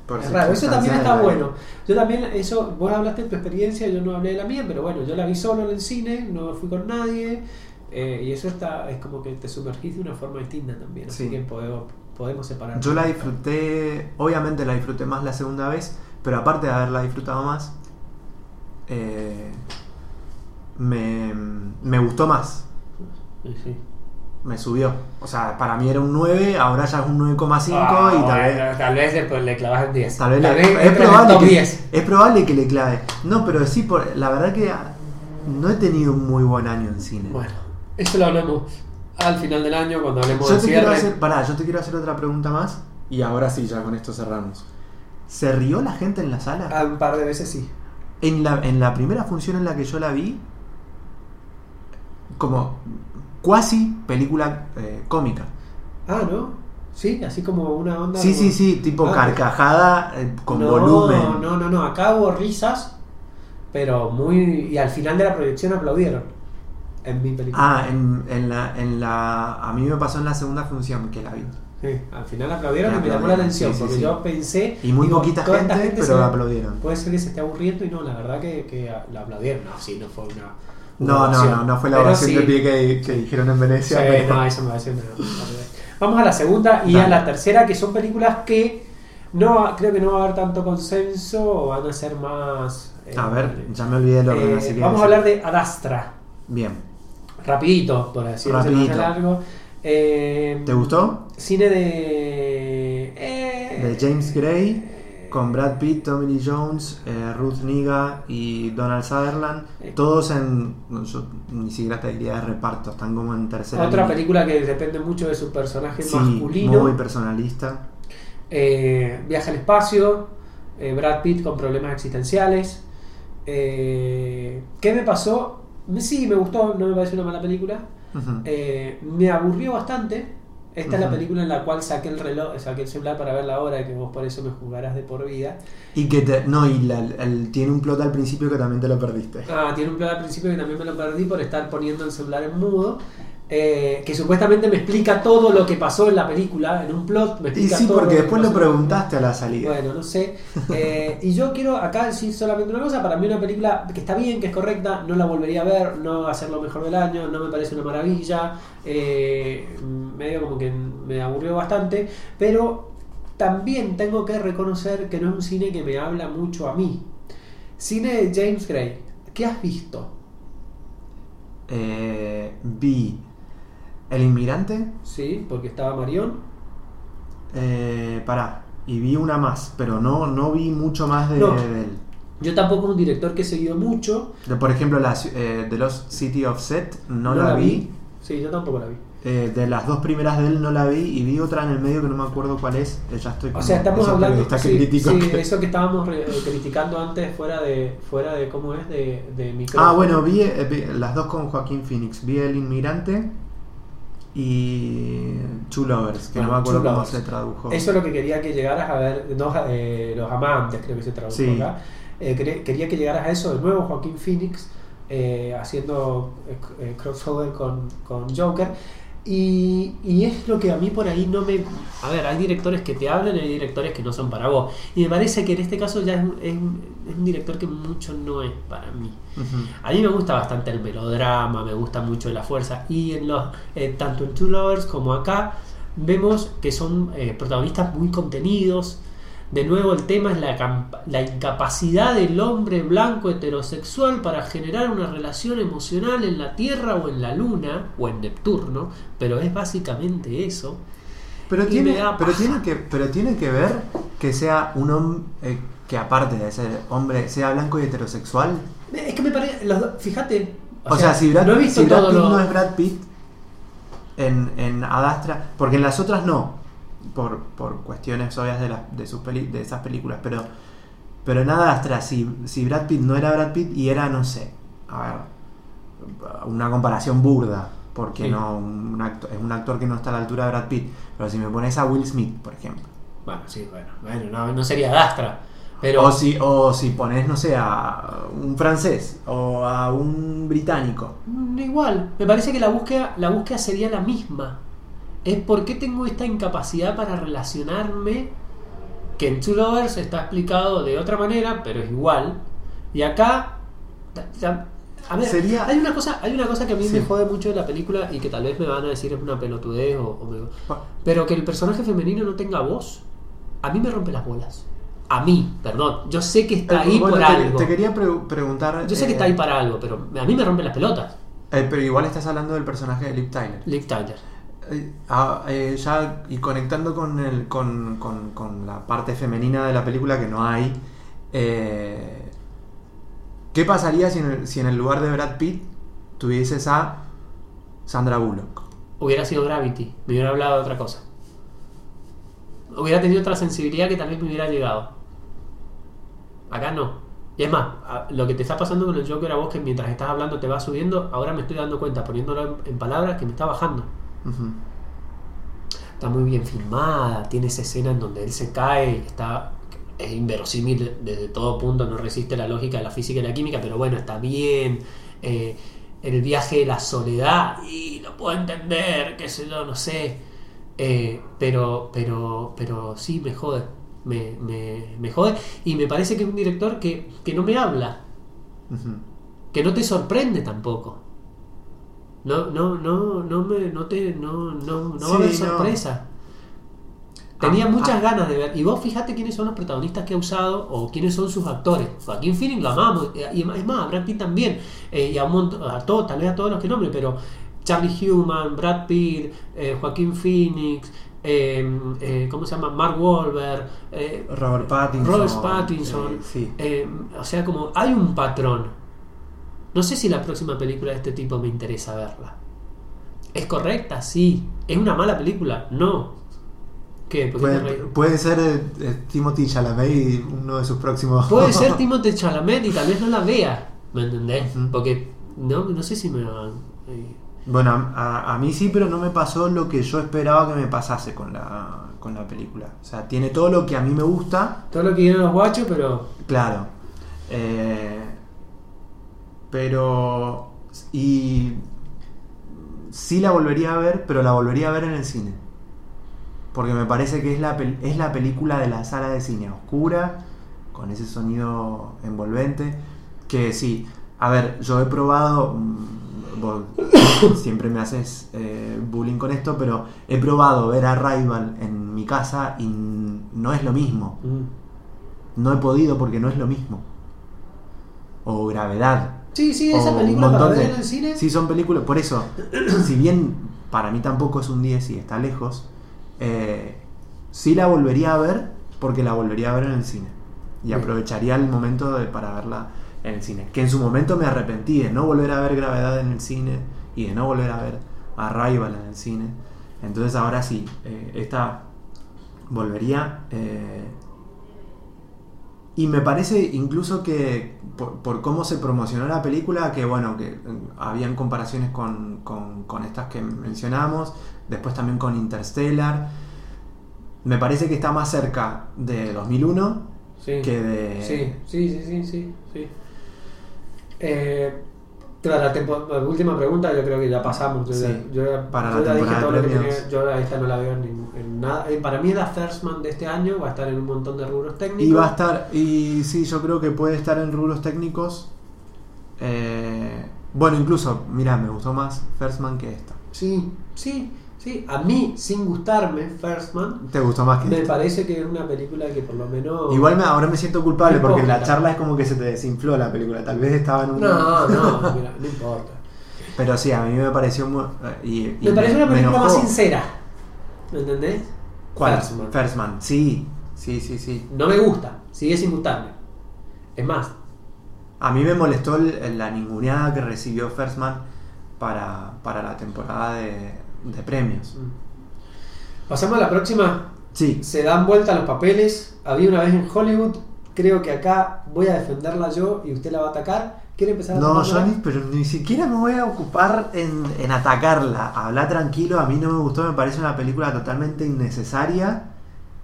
por es raro. Eso también está bueno. Yo también, eso, vos hablaste de tu experiencia, yo no hablé de la mía, pero bueno, yo la vi solo en el cine, no fui con nadie, eh, y eso está, es como que te sumergís de una forma distinta también, así Sí. que podemos, podemos separar. Yo la disfruté, obviamente la disfruté más la segunda vez, pero aparte de haberla disfrutado más, eh, me, me gustó más. Sí, sí. Me subió. O sea, para mí era un 9, ahora ya es un 9,5 Ah, y tal vez. tal vez después le clavas el 10. Tal vez, le- entra es, probable que, 10. es probable que le clave. No, pero sí, por, la verdad que no he tenido un muy buen año en cine. Bueno, eso lo hablamos al final del año cuando hablemos yo del te quiero cierre. hacer, pará, yo te quiero hacer otra pregunta más y ahora sí, ya con esto cerramos. ¿Se rió la gente en la sala? Ah, un par de veces sí. En la, en la primera función en la que yo la vi, como cuasi película eh, cómica. Ah, ¿no? Sí, así como una onda. Sí, como- sí, sí, tipo Ah, carcajada eh, con no, volumen. No, no, no. Acá hubo risas, pero muy. Y al final de la proyección aplaudieron. En mi película. Ah, en, en la, en la. A mí me pasó en la segunda función que la vi. Al final aplaudieron y me llamó la atención. sí, sí, porque sí. yo pensé. Y muy digo, poquita gente, pero se- aplaudieron. Puede ser que se esté aburriendo y no, la verdad que, que la aplaudieron. No, sí, no fue una. una No, no, no, no fue la sí, de pie que, que dijeron en Venecia. pero- no, eso me parece una- una boludez. Vamos a la segunda y Dale. a la tercera, que son películas que no creo que no va a haber tanto consenso o van a ser más. eh, A ver, ya me olvidé el orden, eh, así que. vamos a hablar de Adastra. Bien. Rapidito, por decirlo largo. Eh, ¿Te gustó? Cine de. eh, De James Gray, con Brad Pitt, Tommy Lee Jones, eh, Ruth Niga y Donald Sutherland. Eh. Todos en. Yo ni siquiera te diría de reparto, están como en tercera. Otra línea. película que depende mucho de su personaje Sí, masculino. muy personalista. Eh, viaja al espacio, eh, Brad Pitt con problemas existenciales. Eh, ¿Qué me pasó? Sí, me gustó, no me parece una mala película. Eh, me aburrió bastante. Esta es la película en la cual saqué el reloj, saqué el celular para ver la hora, que vos por eso me jugarás de por vida. Y que te. No, y la- el- tiene un plot al principio que también te lo perdiste. Ah, tiene un plan al principio que también me lo perdí por estar poniendo el celular en mudo. Eh, que supuestamente me explica todo lo que pasó en la película, en un plot. Me Y explica sí, todo porque que después lo preguntaste a la salida. Bueno, no sé. Eh, y yo quiero acá decir solamente una cosa. Para mí una película que está bien, que es correcta, no la volvería a ver, no va a ser lo mejor del año, no me parece una maravilla. eh, medio como que me aburrió bastante. Pero también tengo que reconocer que no es un cine que me habla mucho a mí. Cine de James Gray. ¿Qué has visto? Eh, vi El Inmigrante. Sí, porque estaba Marión. Eh, pará. Y vi una más, pero no, no vi mucho más de, No. de él. Yo tampoco es un director que he seguido mucho. De, por ejemplo, la, eh, The Lost City of Set no, la, vi. Sí, yo tampoco la vi. Eh, de las dos primeras de él no la vi y vi otra en el medio que no me acuerdo cuál es. Eh, ya estoy O sea, estamos hablando que sí, critico sí, que- eso que estábamos re- eh, criticando antes fuera de fuera de cómo es de, de micrófono. Ah, bueno, vi, eh, vi las dos con Joaquín Phoenix. Vi El Inmigrante y Two Lovers, que no me acuerdo cómo se tradujo. Eso es lo que quería que llegaras a ver, no, eh, los amantes creo que se tradujo Sí. acá. Eh, quería, que llegaras a eso de nuevo, Joaquín Phoenix eh, haciendo crossover con, con Joker. Y, y es lo que a mí por ahí no me... A ver, hay directores que te hablan y hay directores que no son para vos. Y me parece que en este caso ya es, un- es un- es un director que mucho no es para mí. A mí me gusta bastante el melodrama, me gusta mucho la fuerza. Y en los, eh, tanto en Two Lovers como acá, vemos que son eh, protagonistas muy contenidos. De nuevo, el tema es la, la incapacidad del hombre blanco heterosexual para generar una relación emocional en la Tierra o en la Luna o en Neptuno, pero es básicamente eso. Pero tiene, pero tiene que, pero tiene que ver que sea un hombre que aparte de ser hombre sea blanco y heterosexual. Es que me parece. los Fíjate. O, sea, si Brad, no si Brad Pitt lo- no es Brad Pitt en, en Adastra, porque en las otras no, por, por cuestiones obvias de, las de, sus peli- de esas películas, pero, pero en Adastra, si, si Brad Pitt no era Brad Pitt y era, no sé, a ver, una comparación burda, porque Sí. no un actor, es un actor que no está a la altura de Brad Pitt, pero si me pones a Will Smith, por ejemplo, Bueno, sí, bueno, bueno no, no sería Dastra. Pero o si, o si pones, no sé, a un francés o a un británico. Mm, Igual, me parece que la búsqueda, la búsqueda sería la misma. Es por qué tengo esta incapacidad para relacionarme, que en Two Lovers está explicado de otra manera, pero es igual. Y acá, a ver, Sería- hay una cosa, hay una cosa que a mí Sí. me jode mucho de la película y que tal vez me van a decir es una pelotudez o, o me- pero que el personaje femenino no tenga voz, a mí me rompe las bolas. A mí, perdón. Yo sé que está ahí Bueno, por te, algo. te quería pre- preguntar. Yo sé que eh, está ahí para algo, pero a mí me rompen las pelotas. Eh, pero igual estás hablando del personaje de Liv Tyler. Liv Tyler. Eh, ah, eh, ya y conectando con, el, con, con- con la parte femenina de la película que no hay, eh, ¿qué pasaría si en, el, si en el lugar de Brad Pitt tuvieses a Sandra Bullock? Hubiera sido Gravity, me hubiera hablado de otra cosa. Hubiera tenido otra sensibilidad que vez me hubiera llegado. Acá no. Y es más, lo que te está pasando con el Joker a vos que mientras estás hablando te va subiendo, ahora me estoy dando cuenta, poniéndolo en palabras, que me está bajando. Está muy bien filmada, tiene esa escena en donde él se cae, está es inverosímil desde todo punto, no resiste la lógica de la física y la química, pero bueno, está bien. Eh, el viaje de la soledad, y lo puedo entender, qué sé yo, no sé. Eh, pero, pero, pero sí me jode. Me, me, me jode. Y me parece que es un director que, que no me habla, que no te sorprende tampoco. No, no, no, no me, no te, no, no, no va a haber Sí, no. sorpresa. Tenía Ah, muchas ah. ganas de ver. Y vos fíjate quiénes son los protagonistas que ha usado o quiénes son sus actores. Joaquín Phoenix lo amamos. eh, Y es más, a Brad Pitt también. eh, y a, un montón, a todos, tal vez a todos los que nombre, pero Charlie Human, Brad Pitt, eh, Joaquín Phoenix, eh, eh, ¿cómo se llama? Mark Wahlberg, eh, Robert Pattinson. Robert Pattinson. eh, sí. o sea, como hay un patrón. No sé si la próxima película de este tipo me interesa verla. ¿Es correcta? Sí. ¿Es una mala película? No. ¿Qué? ¿Por qué Puede, puede ser eh, eh, Timothy Chalamet y uno de sus próximos. Puede ser Timothée Chalamet y tal vez no la vea. ¿Me entendés? Porque no, no sé si me van. eh, Bueno, a, a- a mí sí, pero no me pasó lo que yo esperaba que me pasase con la, con la película. O sea, tiene todo lo que a mí me gusta, Todo lo que quieren los guachos, pero. claro. Eh, pero. Y. Sí la volvería a ver, pero la volvería a ver en el cine. Porque me parece que es la, es la película de la sala de cine oscura, con ese sonido envolvente. Que sí, a ver, yo he probado. mm, vos siempre me haces eh, bullying con esto, pero he probado ver a Rival en mi casa y no es lo mismo. mm. No he podido porque no es lo mismo. O Gravedad. Sí, sí, esa película para ver en el cine. Sí, son películas. Por eso, si bien para mí tampoco es un 10 y está lejos, eh, sí la volvería a ver porque la volvería a ver en el cine. Y aprovecharía el momento de- para verla en el cine. Que en su momento me arrepentí de no volver a ver Gravedad en el cine y de no volver a ver Arrival en el cine. Entonces ahora sí, eh, esta volvería. eh, y me parece incluso que por, por cómo se promocionó la película, que bueno, que eh, habían comparaciones con, con- con estas que mencionamos, después también con Interstellar. Me parece que está más cerca de 2001 Sí. que de... Sí, sí, sí, sí, sí. sí. Eh, claro, la, última pregunta yo creo que ya pasamos. Yo, Sí, ya, yo ya- para yo la ya dije todo lo que tenía. Yo a esta no la veo en, en nada. Eh, para mí la First Man de este año va a estar en un montón de rubros técnicos. Y va a estar, y sí, yo creo que puede estar en rubros técnicos. Eh, bueno, incluso, mira, me gustó más First Man que esta. Sí, sí, sí. A mí, sin gustarme, First Man, ¿Te gustó más que me parece que es una película que por lo menos... Igual me, ahora me siento culpable No porque en la charla es como que se te desinfló la película. Tal vez estaba en un. No, no, mira, no importa. Pero sí, a mí me pareció muy. y- y Me parece una película más sincera. ¿Me entendés? ¿Cuál? First Man. First Man, sí. Sí, sí, sí. No me gusta, sigue sin gustarme. Es más, A mí me molestó el- la ninguneada que recibió First Man para, para la temporada de, de premios. pasamos a la próxima. Sí, Se dan vuelta los papeles. Había una vez en Hollywood. Creo que acá voy a defenderla yo y usted la va a atacar. ¿Quiere empezar a No, yo ni, pero ni siquiera me voy a ocupar en, en atacarla. Habla tranquilo, a mí no me gustó, me parece una película totalmente innecesaria,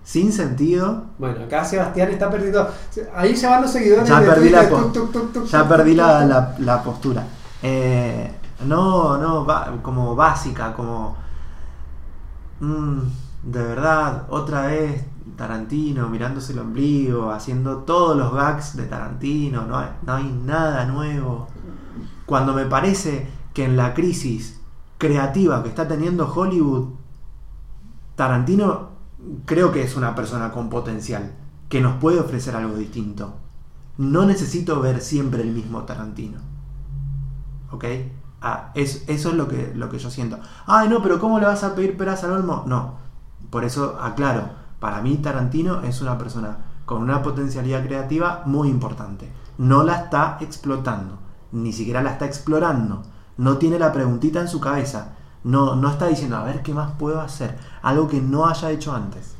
sin sentido. Bueno, acá Sebastián está perdiendo. Ahí se van los seguidores. Ya de perdí Twitter, la po- tuc, tuc, tuc, tuc, Ya tuc, perdí tuc, la, tuc. la- la postura. Eh, no, no, como básica, como... mm, de verdad, otra vez Tarantino mirándose el ombligo, haciendo todos los gags de Tarantino, no hay, no hay nada nuevo. Cuando me parece que en la crisis creativa que está teniendo Hollywood, Tarantino creo que es una persona con potencial, que nos puede ofrecer algo distinto. No necesito ver siempre el mismo Tarantino. ¿Ok? Ah, es, eso es lo que, lo que yo siento. Ay, no, pero ¿cómo le vas a pedir peras al olmo? No. Por eso aclaro, para mí Tarantino es una persona con una potencialidad creativa muy importante. No la está explotando, ni siquiera la está explorando. No tiene la preguntita en su cabeza. No, no está diciendo, a ver, ¿qué más puedo hacer? Algo que no haya hecho antes.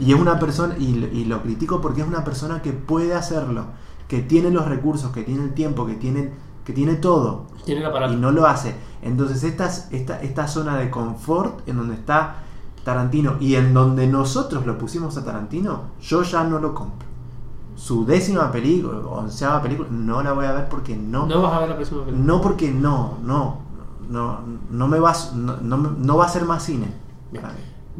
Y es una persona, y, y lo critico porque es una persona que puede hacerlo, que tiene los recursos, que tiene el tiempo, que tiene, que tiene todo, Tiene el aparato. y no lo hace. Entonces esta, es- esta, esta zona de confort en donde está Tarantino y en donde nosotros lo pusimos a Tarantino, yo ya no lo compro. Su décima película, onceava película, no la voy a ver porque no, No vas a ver la próxima película. no porque no, no, no, no me va, a- no, no me- no va a ser más cine.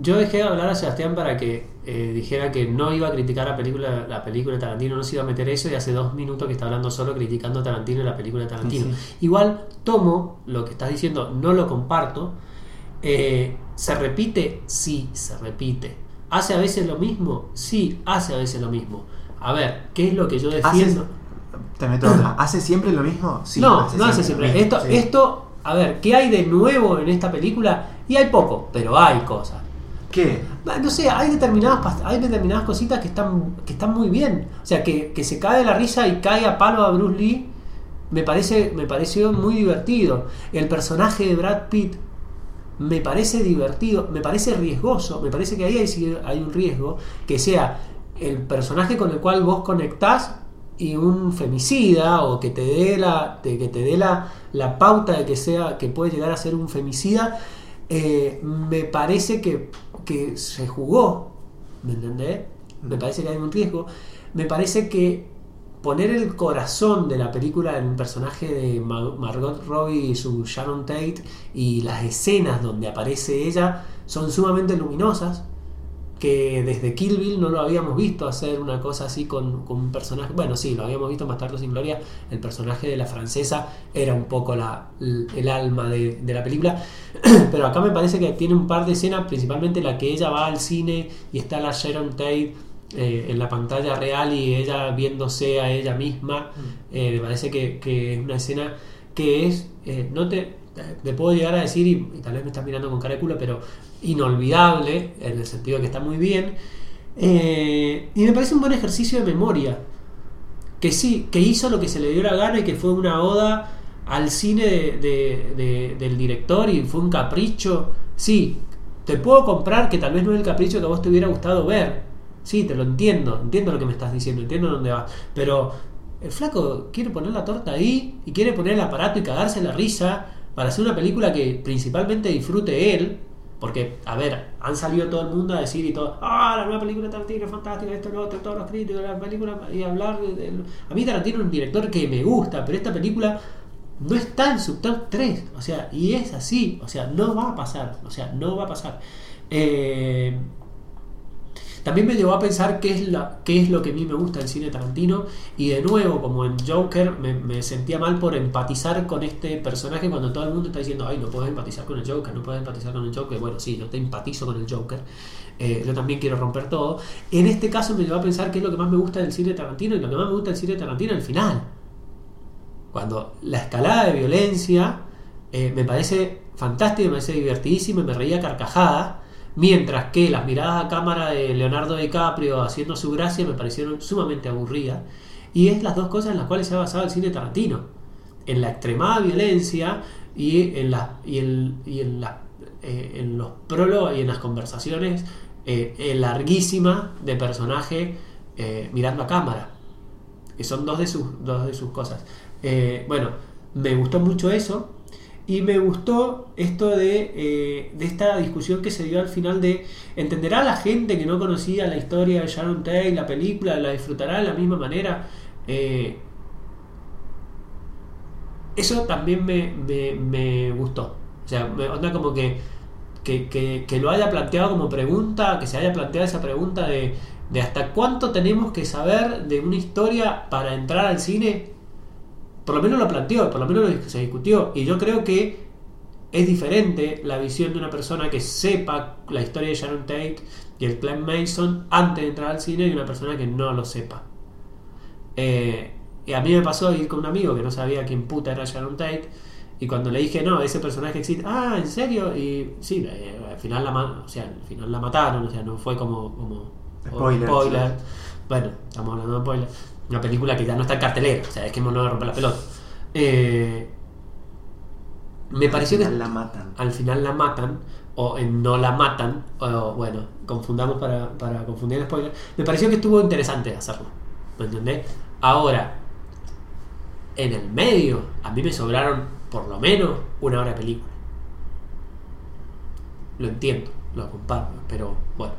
Yo dejé de hablar a Sebastián para que eh, dijera que no iba a criticar la película, la película de Tarantino, no se iba a meter eso y hace dos minutos que está hablando solo criticando a Tarantino y la película de Tarantino. Sí, Igual tomo lo que estás diciendo, no lo comparto. Eh, ¿Se repite? Sí, se repite. ¿Hace a veces lo mismo? Sí, hace a veces lo mismo. A ver, ¿qué es lo que yo ¿Hace, defiendo? te meto otra. ¿Hace siempre lo mismo? Sí, no, no hace siempre. Esto, sí. esto, a ver, ¿qué hay de nuevo en esta película? Y hay poco, pero hay cosas. ¿Qué? No sé, hay determinadas, hay determinadas cositas que están, que están muy bien. O sea, que, que se cae de la risa y cae a palo a Bruce Lee, me, parece, me pareció muy divertido. El personaje de Brad Pitt me parece divertido, me parece riesgoso, me parece que ahí hay, hay un riesgo, que sea el personaje con el cual vos conectás y un femicida o que te dé la que te dé la, la pauta de que sea que puede llegar a ser un femicida eh, me parece que, que se jugó ¿me entendés? me parece que hay un riesgo. Me parece que poner el corazón de la película en un personaje de Ma- Margot Robbie y su Sharon Tate y las escenas donde aparece ella son sumamente luminosas que desde Kill Bill no lo habíamos visto hacer una cosa así con, con un personaje. Bueno, sí, lo habíamos visto más tarde sin gloria. El personaje de la francesa era un poco la, el alma de, de la película. Pero acá me parece que tiene un par de escenas, principalmente la que ella va al cine y está la Sharon Tate eh, en la pantalla real y ella viéndose a ella misma. Eh, me parece que, que es una escena que es. eh, no te, te puedo llegar a decir, y, y tal vez me estás mirando con cara de culo, pero inolvidable, en el sentido de que está muy bien. Eh, y me parece un buen ejercicio de memoria. Que sí, que hizo lo que se le dio la gana y que fue una oda al cine de- de- de- del director y fue un capricho. Sí, te puedo comprar que tal vez no es el capricho que a vos te hubiera gustado ver. Sí, te lo entiendo, entiendo lo que me estás diciendo, entiendo dónde vas. Pero el flaco quiere poner la torta ahí y quiere poner el aparato y cagarse la risa para hacer una película que principalmente disfrute él. Porque, a ver, han salido todo el mundo a decir y todo, ah, la nueva película de Tarantino es fantástica, esto, lo otro, todos los críticos, la película, y hablar de, A mí Tarantino es un director que me gusta, pero esta película no está en su top 3, o sea, y es así, o sea, no va a pasar, o sea, no va a pasar. Eh, también me llevó a pensar qué es, lo que a mí me gusta del cine Tarantino. Y de nuevo, como en Joker, me, sentía mal por empatizar con este personaje cuando todo el mundo está diciendo, ay, no puedes empatizar con el Joker, no puedes empatizar con el Joker. Bueno, sí, yo te empatizo con el Joker. Eh, yo también quiero romper todo. En este caso me llevó a pensar qué es lo que más me gusta del cine Tarantino. Y lo que más me gusta del cine Tarantino el final. Cuando la escalada de violencia eh, me parece fantástica, me parece divertidísima, me reía a carcajadas. Mientras que las miradas a cámara de Leonardo DiCaprio haciendo su gracia me parecieron sumamente aburridas. Y es las dos cosas en las cuales se ha basado el cine Tarantino. En la extremada violencia y en, la, y en, y en, eh, en los prólogos y en las conversaciones eh, eh, larguísimas de personaje mirando a cámara. Que son dos de sus, dos de sus cosas. Bueno, me gustó mucho eso. Y me gustó esto de, eh, de esta discusión que se dio al final de ¿entenderá la gente que no conocía la historia de Sharon Tate, la película, la disfrutará de la misma manera? Eh, eso también me, me- me gustó. O sea, me onda como que, que, que- que lo haya planteado como pregunta, que se haya planteado esa pregunta de, de hasta cuánto tenemos que saber de una historia para entrar al cine. Por lo menos lo planteó, por lo menos lo- se discutió. Y yo creo que es diferente la visión de una persona que sepa la historia de Sharon Tate y el clan Mason antes de entrar al cine y una persona que no lo sepa. Eh, Y a mí me pasó ir con un amigo que no sabía quién puta era Sharon Tate. Y cuando le dije, no, ese personaje existe, ah, ¿en serio? Y sí, eh, al final la, o sea, al final la mataron, o sea, no fue como. como Spoiler, spoiler. Bueno, estamos hablando de spoiler. Una película que ya no está en cartelera, o sea, es que no me rompe la pelota. Eh, me pareció que Al final la matan. al final la matan o en no la matan o bueno confundamos para, para confundir el spoiler me pareció que estuvo interesante hacerlo ¿me entendés? ahora en el medio a mí me sobraron por lo menos una hora de película lo entiendo lo comparto pero bueno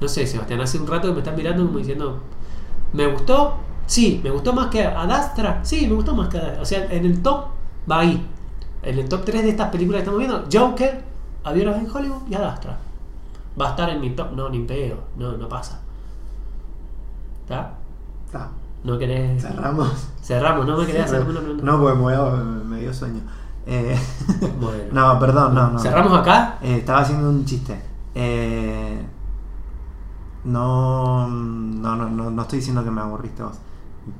no sé Sebastián hace un rato que me están mirando como diciendo ¿me gustó? Sí me gustó más que a Dastra sí me gustó más que a Dastra o sea en el top va ahí en el top 3 de estas películas que estamos viendo, Joker, Aviones en Hollywood y Adastra. Va a estar en mi top. No, ni pedo. No, no pasa. ¿Está? Está. No querés. Cerramos. Cerramos, no me querés hacer ninguna pregunta. No, porque me, voy a- me dio sueño. Eh, Bueno. no, perdón, no, no. ¿Cerramos acá? Eh, estaba haciendo un chiste. Eh, no, no, no, no, no estoy diciendo que me aburriste vos.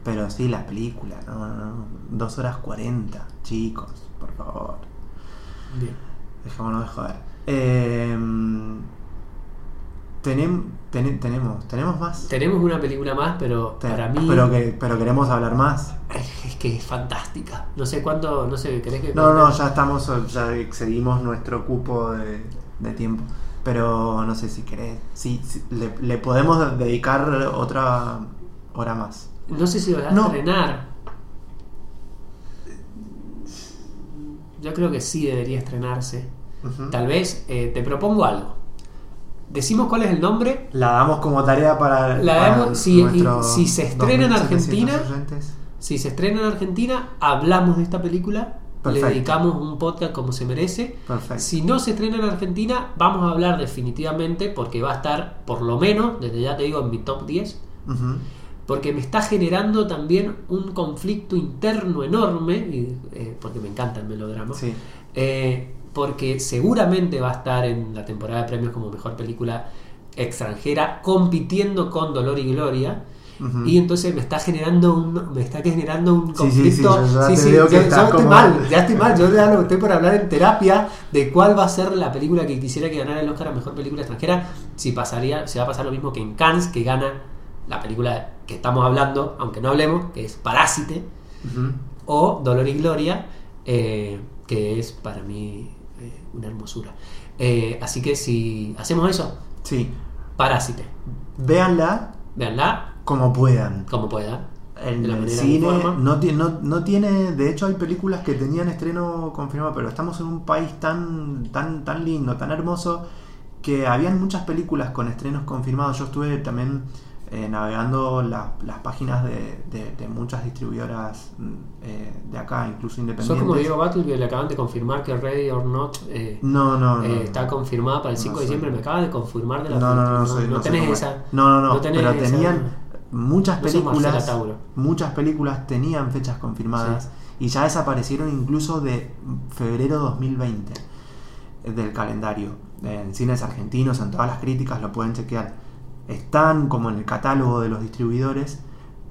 Pero sí, la película, no, no, no. Dos horas cuarenta, chicos, por favor. Bien. Dejémonos de joder. Eh, tenem- tene- tenemos, tenemos más. Tenemos una película más, pero para mí. Pero, que, pero queremos hablar más. Es que es fantástica. No sé cuánto. No sé, ¿querés que.? No, no, ya estamos, ya excedimos nuestro cupo de, de tiempo. Pero no sé si querés. Sí, sí, le, le podemos dedicar otra hora más. No sé si lo a No. estrenar. Yo creo que sí debería estrenarse. Tal vez eh, te propongo algo. Decimos cuál es el nombre. La damos como tarea para. La para damos- si- y- nuestros si se estrena en 2700 Argentina. Si se estrena en Argentina, hablamos de esta película. Perfecto. Le dedicamos un podcast como se merece. Perfecto. Si no se estrena en Argentina, vamos a hablar definitivamente porque va a estar, por lo menos, desde ya te digo, en mi top 10. Ujú. Porque me está generando también un conflicto interno enorme, y, eh, porque me encanta el melodrama. Sí. Eh, porque seguramente va a estar en la temporada de premios como mejor película extranjera, compitiendo con Dolor y Gloria. Y entonces me está generando un, me está generando un Sí, sí, sí, conflicto. yo ya Sí, sí, yo- yo estoy como- mal, ya estoy mal. Yo ya lo estoy por hablar en terapia de cuál va a ser la película que quisiera que ganara el Oscar a mejor película extranjera. Si pasaría, si va a pasar lo mismo que en Cannes, que gana la película que estamos hablando, aunque no hablemos, que es Parásite, o Dolor y Gloria, eh, que es para mí eh, una hermosura. Eh, así que si hacemos eso, Sí. Parásite, Véanla véanla como puedan. como puedan. En el cine no, no, no tiene, de hecho hay películas que tenían estreno confirmado, pero estamos en un país tan, tan, tan lindo, tan hermoso, que habían muchas películas con estrenos confirmados. Yo estuve también eh, navegando la- las páginas de, de- de muchas distribuidoras mm, eh, de acá, incluso Sos independientes. como Diego Battle que le acaban de confirmar que Ready or Not eh, No, no, no. eh, está confirmada para el 5 de soy- diciembre. Me acaba de confirmar de la No, no, no, no, no, soy- no no soy tenés como- esa. No, no, no, pero esa- tenían muchas sos películas. Muchas películas tenían fechas confirmadas y ya desaparecieron incluso de febrero 2020 eh, del calendario. En cines argentinos, en todas las críticas lo pueden chequear. Están como en el catálogo de los distribuidores,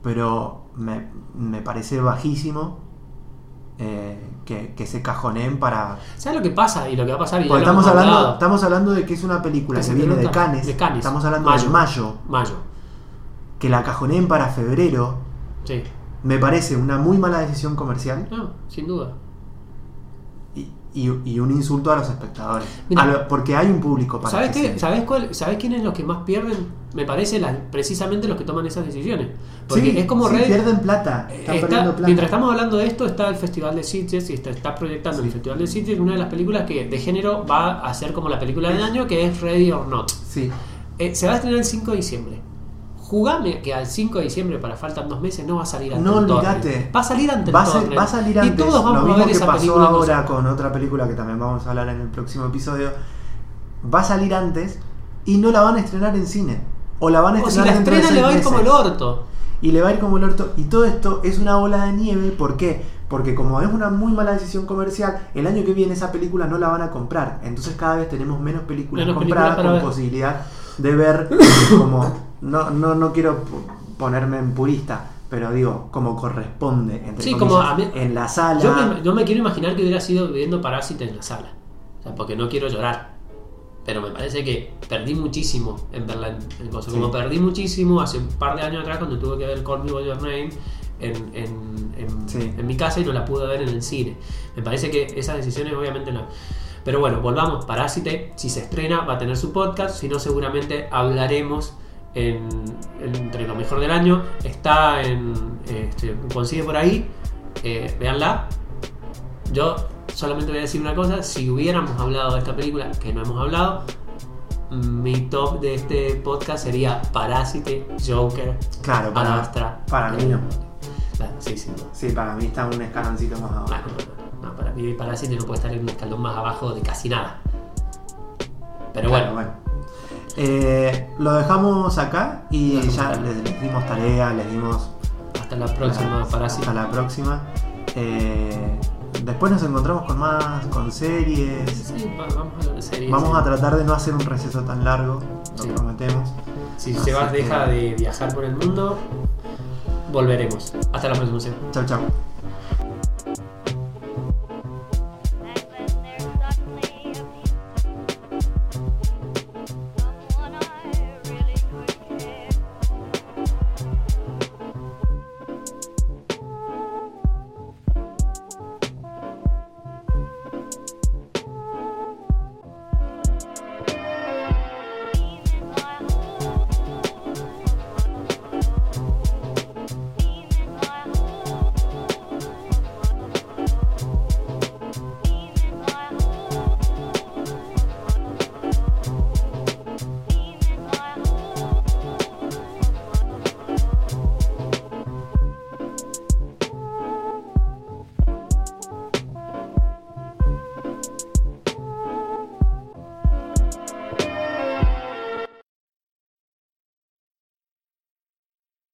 pero me, me parece bajísimo eh, que, que se cajoneen para, ¿Sabes lo que pasa? Y lo que va a pasar. Y porque estamos hablando, estamos hablando de que es una película Que viene de Cannes, de Cannes. estamos hablando Mayo. de mayo, Mayo. que la cajoneen para febrero, Sí. me parece una muy mala decisión comercial No, sin duda. y, y- y un insulto a los espectadores. Mira. A lo- porque hay un público para ¿Sabes qué? ¿Sabes cuál? ¿Sabes quiénes los que más pierden? Me parece la- precisamente los que toman esas decisiones. Porque Sí, es como sí, pierden plata, están está- plata. mientras estamos hablando de esto, está el Festival de Sitges y está, está proyectando el Festival de Sitges una de las películas que de género va a ser como la película del año, que es Ready or Not. Sí, Eh, se va a estrenar el 5 de diciembre. Jugame que al 5 de diciembre, para faltan dos meses, no va a salir antes. No, olvídate. Va a salir antes. va a, va a salir Y antes. todos vamos Lo a mismo ver que esa pasó película. ahora con otra película que también vamos a hablar en el próximo episodio. Va a salir antes y no la van a estrenar en cine. O la van a O si estrenar la de estrena le va a ir como el orto. y le va a ir como el orto. Y todo esto es una bola de nieve. ¿Por qué? Porque como es una muy mala decisión comercial, el año que viene esa película no la van a comprar. Entonces cada vez tenemos menos películas Menos compradas películas con ver. posibilidad de ver como... No, no, no quiero ponerme en purista, pero digo, como corresponde, entre Sí, comillas, como a mí- en la sala. Yo me- quiero imaginar que hubiera sido viendo Parásite en la sala. O sea, porque no quiero llorar. Pero me parece que perdí muchísimo en verla en. Sí. Como perdí muchísimo hace un par de años atrás cuando tuve que ver Call Me By Your Name en, en- en- Sí. en mi casa y no la pude ver en el cine. Me parece que esas decisiones obviamente no. Pero bueno, volvamos. Parásite, si se estrena, va a tener su podcast. Si no, seguramente hablaremos en, en- entre lo mejor del año. Está en. eh, consigue por ahí. Eh, véanla. Yo solamente voy a decir una cosa. Si hubiéramos hablado de esta película, que no hemos hablado, mi top de este podcast sería Parásite, Joker, Claro, para, Adastra. para mí no. Claro, sí, sí. Sí, para mí está un escaloncito más abajo. Bueno, no, no, para mí Parásite no puede estar en un escalón más abajo de casi nada. Pero Claro, bueno, Eh, lo dejamos acá y dejamos ya les, les dimos tarea, les dimos hasta la próxima hasta Parásite. la próxima. Eh, después nos encontramos con más, con series. Sí, va- vamos a hablar de series. Vamos sí. a tratar de no hacer un receso tan largo, lo Sí. prometemos. Si Así Sebas que- deja de viajar por el mundo, volveremos. Hasta la próxima. Seba. Chau, chau.